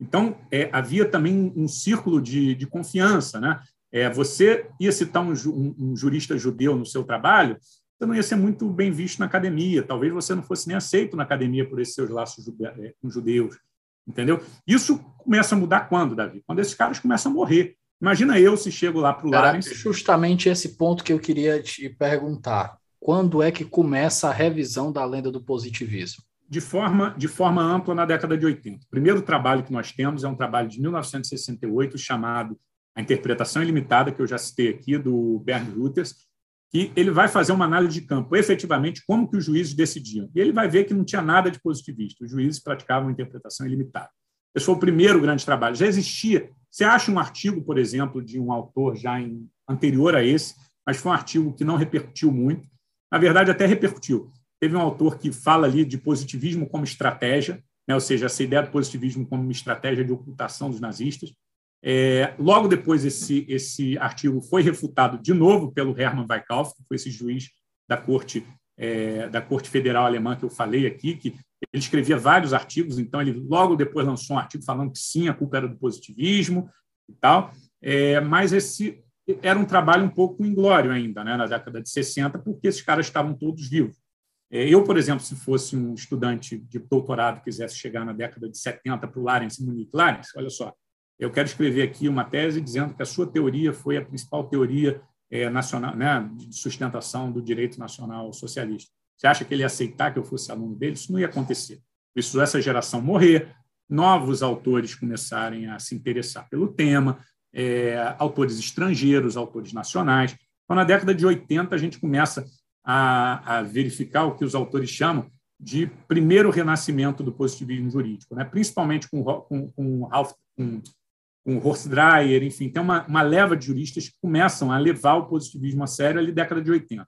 Então, é, havia também um círculo de, de confiança. Né? É, você ia citar um, um, um, jurista judeu no seu trabalho, você não ia ser muito bem visto na academia, talvez você não fosse nem aceito na academia por esses seus laços é, com judeus. Entendeu? Isso começa a mudar quando, Davi? Quando esses caras começam a morrer. Imagina eu se chego lá para o Larens. Justamente esse ponto que eu queria te perguntar. Quando é que começa a revisão da lenda do positivismo? de forma, de forma ampla na década de 80. O primeiro trabalho que nós temos é um trabalho de 1968 chamado A Interpretação Ilimitada, que eu já citei aqui, do Bernd Reuters, que ele vai fazer uma análise de campo, efetivamente, como que os juízes decidiam. E ele vai ver que não tinha nada de positivista, os juízes praticavam interpretação ilimitada. Esse foi o primeiro grande trabalho. Já existia. Você acha um artigo, por exemplo, de um autor já em, anterior a esse, mas foi um artigo que não repercutiu muito. Na verdade, até repercutiu. Teve um autor que fala ali de positivismo como estratégia, né? ou seja, essa ideia do positivismo como uma estratégia de ocultação dos nazistas. É, logo depois, esse, esse artigo foi refutado de novo pelo Hermann Weikalf, que foi esse juiz da Corte, é, da Corte Federal Alemã que eu falei aqui, que ele escrevia vários artigos, então ele logo depois lançou um artigo falando que sim, a culpa era do positivismo e tal, é, mas esse era um trabalho um pouco inglório ainda, né, na década de 60, porque esses caras estavam todos vivos. É, eu, por exemplo, se fosse um estudante de doutorado quisesse chegar na década de 70 para o Lawrence Munique, Lawrence, olha só, eu quero escrever aqui uma tese dizendo que a sua teoria foi a principal teoria é, nacional, né, de sustentação do direito nacional socialista. Você acha que ele ia aceitar que eu fosse aluno dele? Isso não ia acontecer. Isso essa geração morrer, novos autores começarem a se interessar pelo tema, é, autores estrangeiros, autores nacionais. Então, na década de 80, a gente começa a, a verificar o que os autores chamam de primeiro renascimento do positivismo jurídico, né? principalmente com, com, com, Ralph, com, com Horst Dreyer, enfim, tem uma, uma leva de juristas que começam a levar o positivismo a sério ali década de 80.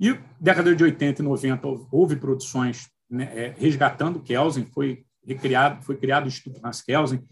E década de 80 e 90 houve produções né, é, resgatando Kelsen, foi recriado, foi criado o Instituto Hans Kelsen,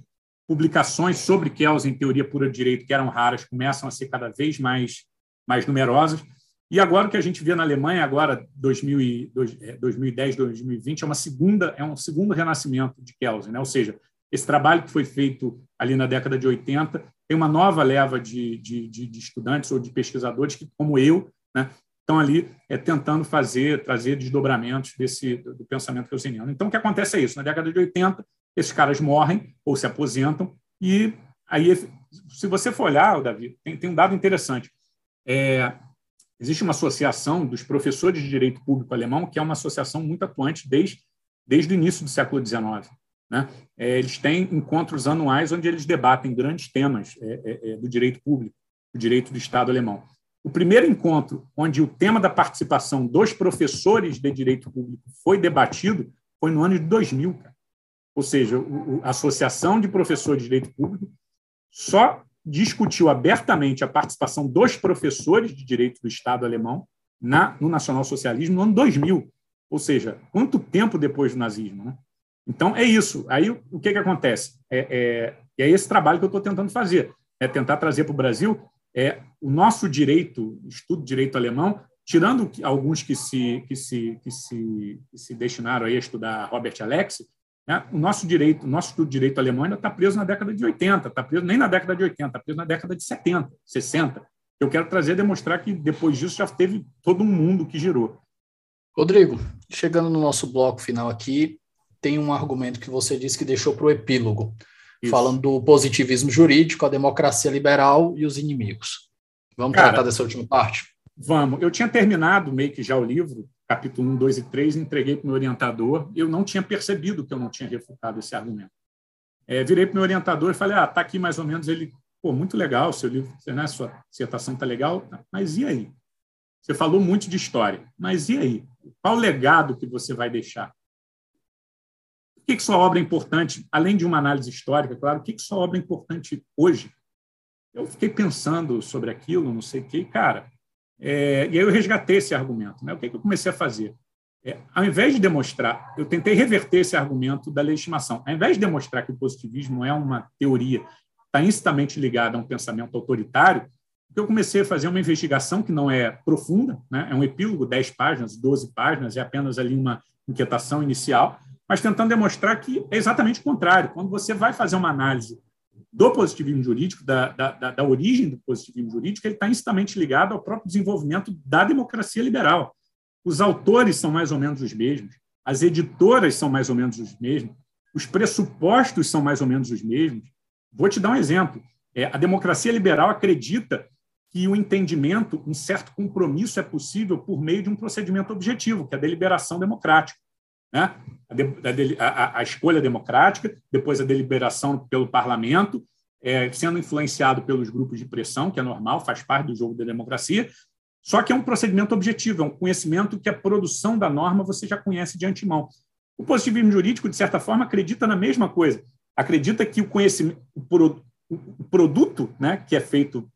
publicações sobre Kelsen, teoria pura de direito, que eram raras, começam a ser cada vez mais, mais numerosas. E agora o que a gente vê na Alemanha, agora 2010, 2020, é uma segunda, é um segundo renascimento de Kelsen, né? Ou seja, esse trabalho que foi feito ali na década de 80 tem uma nova leva de, de, de, de estudantes ou de pesquisadores que, como eu, né, estão ali é, tentando fazer, trazer desdobramentos desse do, pensamento kelseniano. Então, o que acontece é isso. Na década de 80, esses caras morrem ou se aposentam e aí, se você for olhar, Davi, tem, tem um dado interessante. É, Existe uma associação dos professores de direito público alemão, que é uma associação muito atuante desde, desde o início do século XIX. Né? É, eles têm encontros anuais onde eles debatem grandes temas é, é, do direito público, do direito do Estado alemão. O primeiro encontro onde o tema da participação dos professores de direito público foi debatido foi no ano de 2000. Cara. Ou seja, a Associação de Professores de Direito Público só discutiu abertamente a participação dos professores de direito do Estado alemão na, no nacionalsocialismo no ano 2000. Ou seja, quanto tempo depois do nazismo? Né? Então, é isso. Aí, o que, que acontece? É, é, é esse trabalho que eu estou tentando fazer. É tentar trazer para o Brasil é, o nosso direito, estudo de direito alemão, tirando alguns que se, que se, que se, que se destinaram a estudar Robert Alex, né? O nosso direito, o nosso estudo de direito alemão ainda está preso na década de 80, está preso nem na década de 80, está preso na década de 70, 60. Eu quero trazer e demonstrar que depois disso já teve todo um mundo que girou. Rodrigo, chegando no nosso bloco final aqui, tem um argumento que você disse que deixou para o epílogo, Isso. falando do positivismo jurídico, a democracia liberal e os inimigos. Vamos Cara, tratar dessa última parte? Vamos. Eu tinha terminado meio que já o livro, capítulo 1, 2 e 3, entreguei para o meu orientador. Eu não tinha percebido que eu não tinha refutado esse argumento. É, virei para o meu orientador e falei: ah, está aqui mais ou menos. Ele, pô, muito legal, seu livro, né, sua dissertação está legal, mas e aí? Você falou muito de história, mas e aí? Qual o legado que você vai deixar? Que, que sua obra é importante, além de uma análise histórica, claro, o que, que sua obra é importante hoje? Eu fiquei pensando sobre aquilo, não sei o que, cara, é, e aí eu resgatei esse argumento. Né? O que, é que eu comecei a fazer? É, ao invés de demonstrar, eu tentei reverter esse argumento da legitimação. Ao invés de demonstrar que o positivismo é uma teoria está incidamente ligada a um pensamento autoritário, eu comecei a fazer uma investigação que não é profunda, né? é um epílogo, 10 páginas, 12 páginas, é apenas ali uma inquietação inicial, mas tentando demonstrar que é exatamente o contrário. Quando você vai fazer uma análise do positivismo jurídico, da, da, da origem do positivismo jurídico, ele está incidamente ligado ao próprio desenvolvimento da democracia liberal. Os autores são mais ou menos os mesmos, as editoras são mais ou menos os mesmos, os pressupostos são mais ou menos os mesmos. Vou te dar um exemplo. É, a democracia liberal acredita que o entendimento, um certo compromisso é possível por meio de um procedimento objetivo, que é a deliberação democrática. Né? A, a, a, escolha democrática, depois a deliberação pelo parlamento, é, sendo influenciado pelos grupos de pressão, que é normal, faz parte do jogo da democracia, só que é um procedimento objetivo, é um conhecimento que a produção da norma você já conhece de antemão. O positivismo jurídico, de certa forma, acredita na mesma coisa. Acredita que o conhecimento, o produto né, que é feito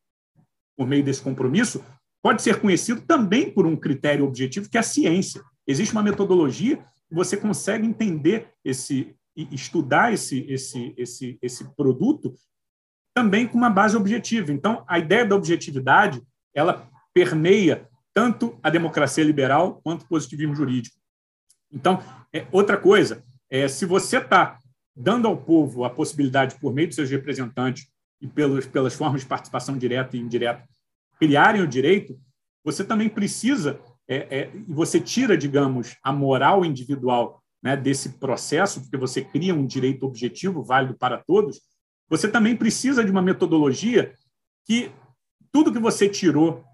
por meio desse compromisso pode ser conhecido também por um critério objetivo, que é a ciência. Existe uma metodologia você consegue entender esse estudar esse, esse, esse, esse produto também com uma base objetiva. Então, a ideia da objetividade ela permeia tanto a democracia liberal quanto o positivismo jurídico. Então, é, outra coisa, é, se você está dando ao povo a possibilidade, por meio de seus representantes e pelos, pelas formas de participação direta e indireta, criarem o direito, você também precisa é, é, você tira, digamos, a moral individual né, desse processo, porque você cria um direito objetivo válido para todos, você também precisa de uma metodologia que tudo que você tirou,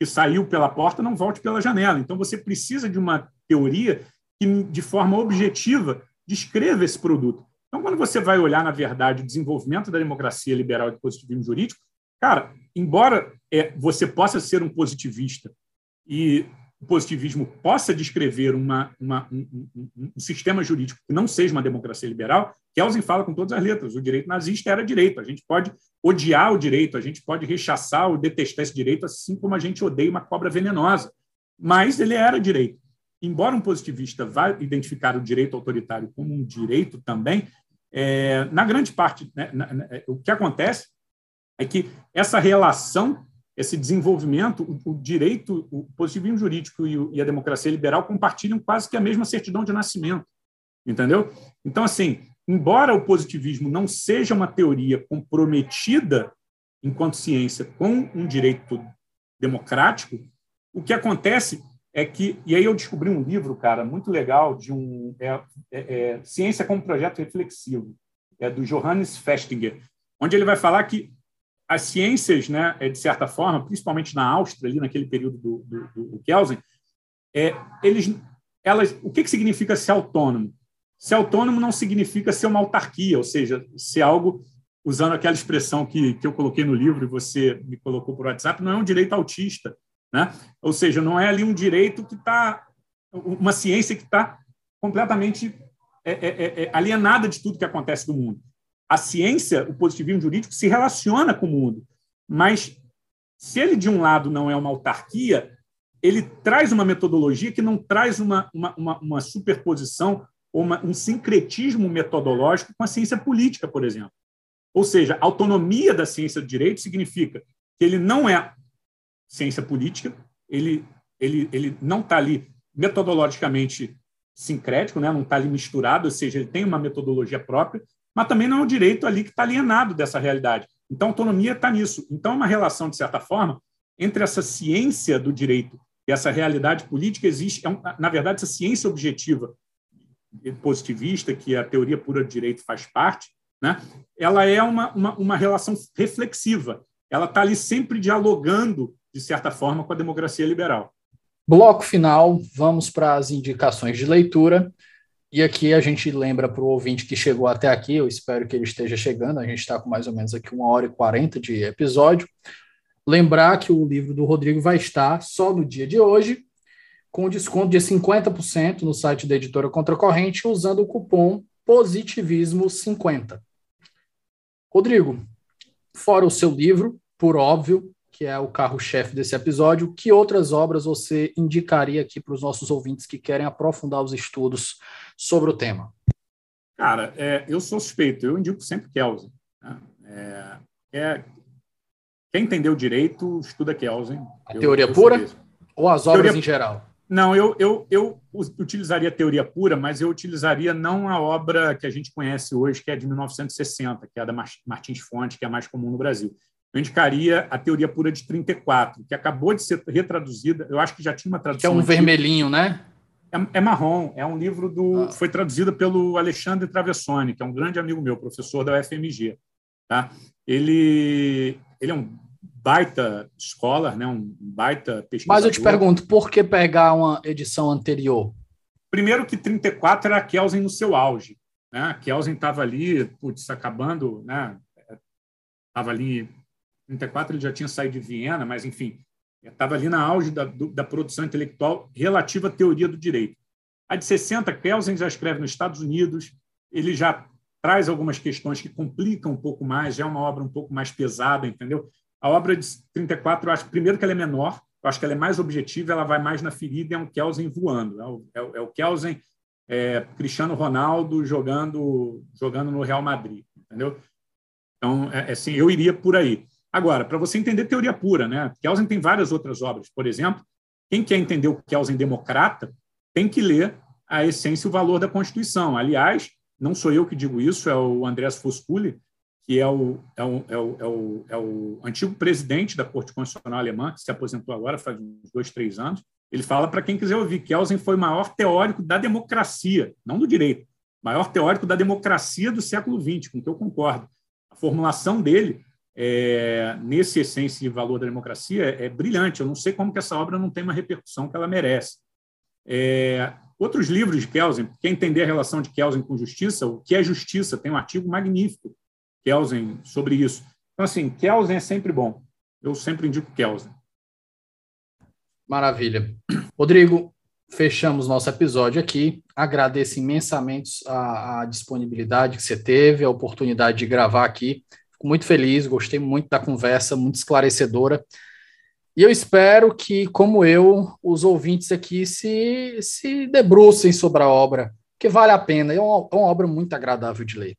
que saiu pela porta, não volte pela janela. Então, você precisa de uma teoria que, de forma objetiva, descreva esse produto. Então, quando você vai olhar, na verdade, o desenvolvimento da democracia liberal e do positivismo jurídico, cara, embora é, você possa ser um positivista e o positivismo possa descrever uma, uma, um, um, um, sistema jurídico que não seja uma democracia liberal, Kelsen fala com todas as letras, o direito nazista era direito, a gente pode odiar o direito, a gente pode rechaçar ou detestar esse direito, assim como a gente odeia uma cobra venenosa, mas ele era direito. Embora um positivista vá identificar o direito autoritário como um direito também, é, na grande parte, né, na, na, o que acontece é que essa relação esse desenvolvimento, o, direito, o positivismo jurídico e, a democracia liberal compartilham quase que a mesma certidão de nascimento, entendeu? Então, assim, embora o positivismo não seja uma teoria comprometida enquanto ciência com um direito democrático, o que acontece é que, e aí eu descobri um livro, cara, muito legal, de um é, é, é, Ciência como Projeto Reflexivo, é do Johannes Festinger, onde ele vai falar que as ciências, né, é, de certa forma, principalmente na Áustria, ali naquele período do, do, do Kelsen, é, eles, elas, o que, que significa ser autônomo? Ser autônomo não significa ser uma autarquia, ou seja, ser algo, usando aquela expressão que, que eu coloquei no livro e você me colocou por WhatsApp, não é um direito autista. Né? Ou seja, não é ali um direito que está, uma ciência que está completamente é, é, é, é, alienada de tudo que acontece no mundo a ciência, o positivismo jurídico, se relaciona com o mundo. Mas, se ele, de um lado, não é uma autarquia, ele traz uma metodologia que não traz uma, uma, uma, uma superposição ou uma, um sincretismo metodológico com a ciência política, por exemplo. Ou seja, a autonomia da ciência do direito significa que ele não é ciência política, ele, ele, ele não está ali metodologicamente sincrético, né? não está ali misturado, ou seja, ele tem uma metodologia própria, mas também não é um direito ali que está alienado dessa realidade. Então, autonomia está nisso. Então, é uma relação, de certa forma, entre essa ciência do direito e essa realidade política existe, é um, na verdade, essa ciência objetiva positivista, que a teoria pura do direito faz parte, né? ela é uma, uma, uma relação reflexiva. Ela está ali sempre dialogando, de certa forma, com a democracia liberal. Bloco final, vamos para as indicações de leitura. E aqui a gente lembra para o ouvinte que chegou até aqui, eu espero que ele esteja chegando, a gente está com mais ou menos aqui uma hora e quarenta de episódio. Lembrar que o livro do Rodrigo vai estar só no dia de hoje, com desconto de 50% no site da editora Contracorrente, usando o cupom Positivismo50. Rodrigo, fora o seu livro, por óbvio, que é o carro-chefe desse episódio, que outras obras você indicaria aqui para os nossos ouvintes que querem aprofundar os estudos sobre o tema? Cara, é, eu sou suspeito, eu indico sempre Kelsen. Né? É, é, quem entendeu direito, estuda Kelsen. A eu, teoria eu pura ou as obras teoria... em geral? Não, eu, eu, eu utilizaria a teoria pura, mas eu utilizaria não a obra que a gente conhece hoje, que é de 1960, que é a da Martins Fontes, que é a mais comum no Brasil eu indicaria a teoria pura de 34, que acabou de ser retraduzida. Eu acho que já tinha uma tradução. Que é um antiga. vermelhinho, né? É, é, marrom. É um livro do. Ah. Foi traduzido pelo Alexandre Travessoni, que é um grande amigo meu, professor da UFMG. Tá? Ele, ele é um baita scholar, né? um baita pesquisador. Mas eu te pergunto, por que pegar uma edição anterior? Primeiro que 34 era a Kelsen no seu auge. Né? A Kelsen estava ali, putz, acabando, né? Estava ali 34 ele já tinha saído de Viena, mas, enfim, estava ali na auge da, da produção intelectual relativa à teoria do direito. A de 60, Kelsen já escreve nos Estados Unidos, ele já traz algumas questões que complicam um pouco mais, já é uma obra um pouco mais pesada, entendeu? A obra de 34, eu acho, primeiro, que ela é menor, eu acho que ela é mais objetiva, ela vai mais na ferida, é um Kelsen voando, é o, é é o Kelsen é, Cristiano Ronaldo jogando, jogando no Real Madrid, entendeu? Então, é, assim, eu iria por aí. Agora, para você entender teoria pura, né? Kelsen tem várias outras obras. Por exemplo, quem quer entender o Kelsen democrata tem que ler a essência e o valor da Constituição. Aliás, não sou eu que digo isso, é o Andreas Fosculi, que é o, é o, é o, é o, é o antigo presidente da Corte Constitucional Alemã, que se aposentou agora faz uns dois, três anos. Ele fala para quem quiser ouvir, Kelsen foi o maior teórico da democracia, não do direito, maior teórico da democracia do século XX, com que eu concordo. A formulação dele é, nesse essência e valor da democracia é, brilhante. Eu não sei como que essa obra não tem uma repercussão que ela merece. É, outros livros de Kelsen, quer entender a relação de Kelsen com justiça, o que é justiça, tem um artigo magnífico, Kelsen, sobre isso. Então, assim, Kelsen é sempre bom. Eu sempre indico Kelsen. Maravilha. Rodrigo, fechamos nosso episódio aqui. Agradeço imensamente a, a, disponibilidade que você teve, a oportunidade de gravar aqui. Fico muito feliz, gostei muito da conversa, muito esclarecedora. E eu espero que, como eu, os ouvintes aqui se, se debrucem sobre a obra, que vale a pena. É uma, é uma obra muito agradável de ler.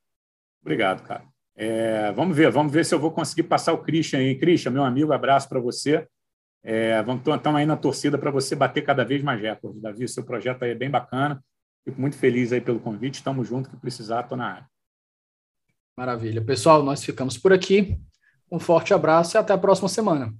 Obrigado, cara. É, vamos ver, vamos ver se eu vou conseguir passar o Christian aí. Christian, meu amigo, abraço para você. É, vamos estamos aí na torcida para você bater cada vez mais recordes. Davi, seu projeto aí é bem bacana. Fico muito feliz aí pelo convite. Estamos juntos, que precisar, estou na área. Maravilha. Pessoal, nós ficamos por aqui. Um forte abraço e até a próxima semana.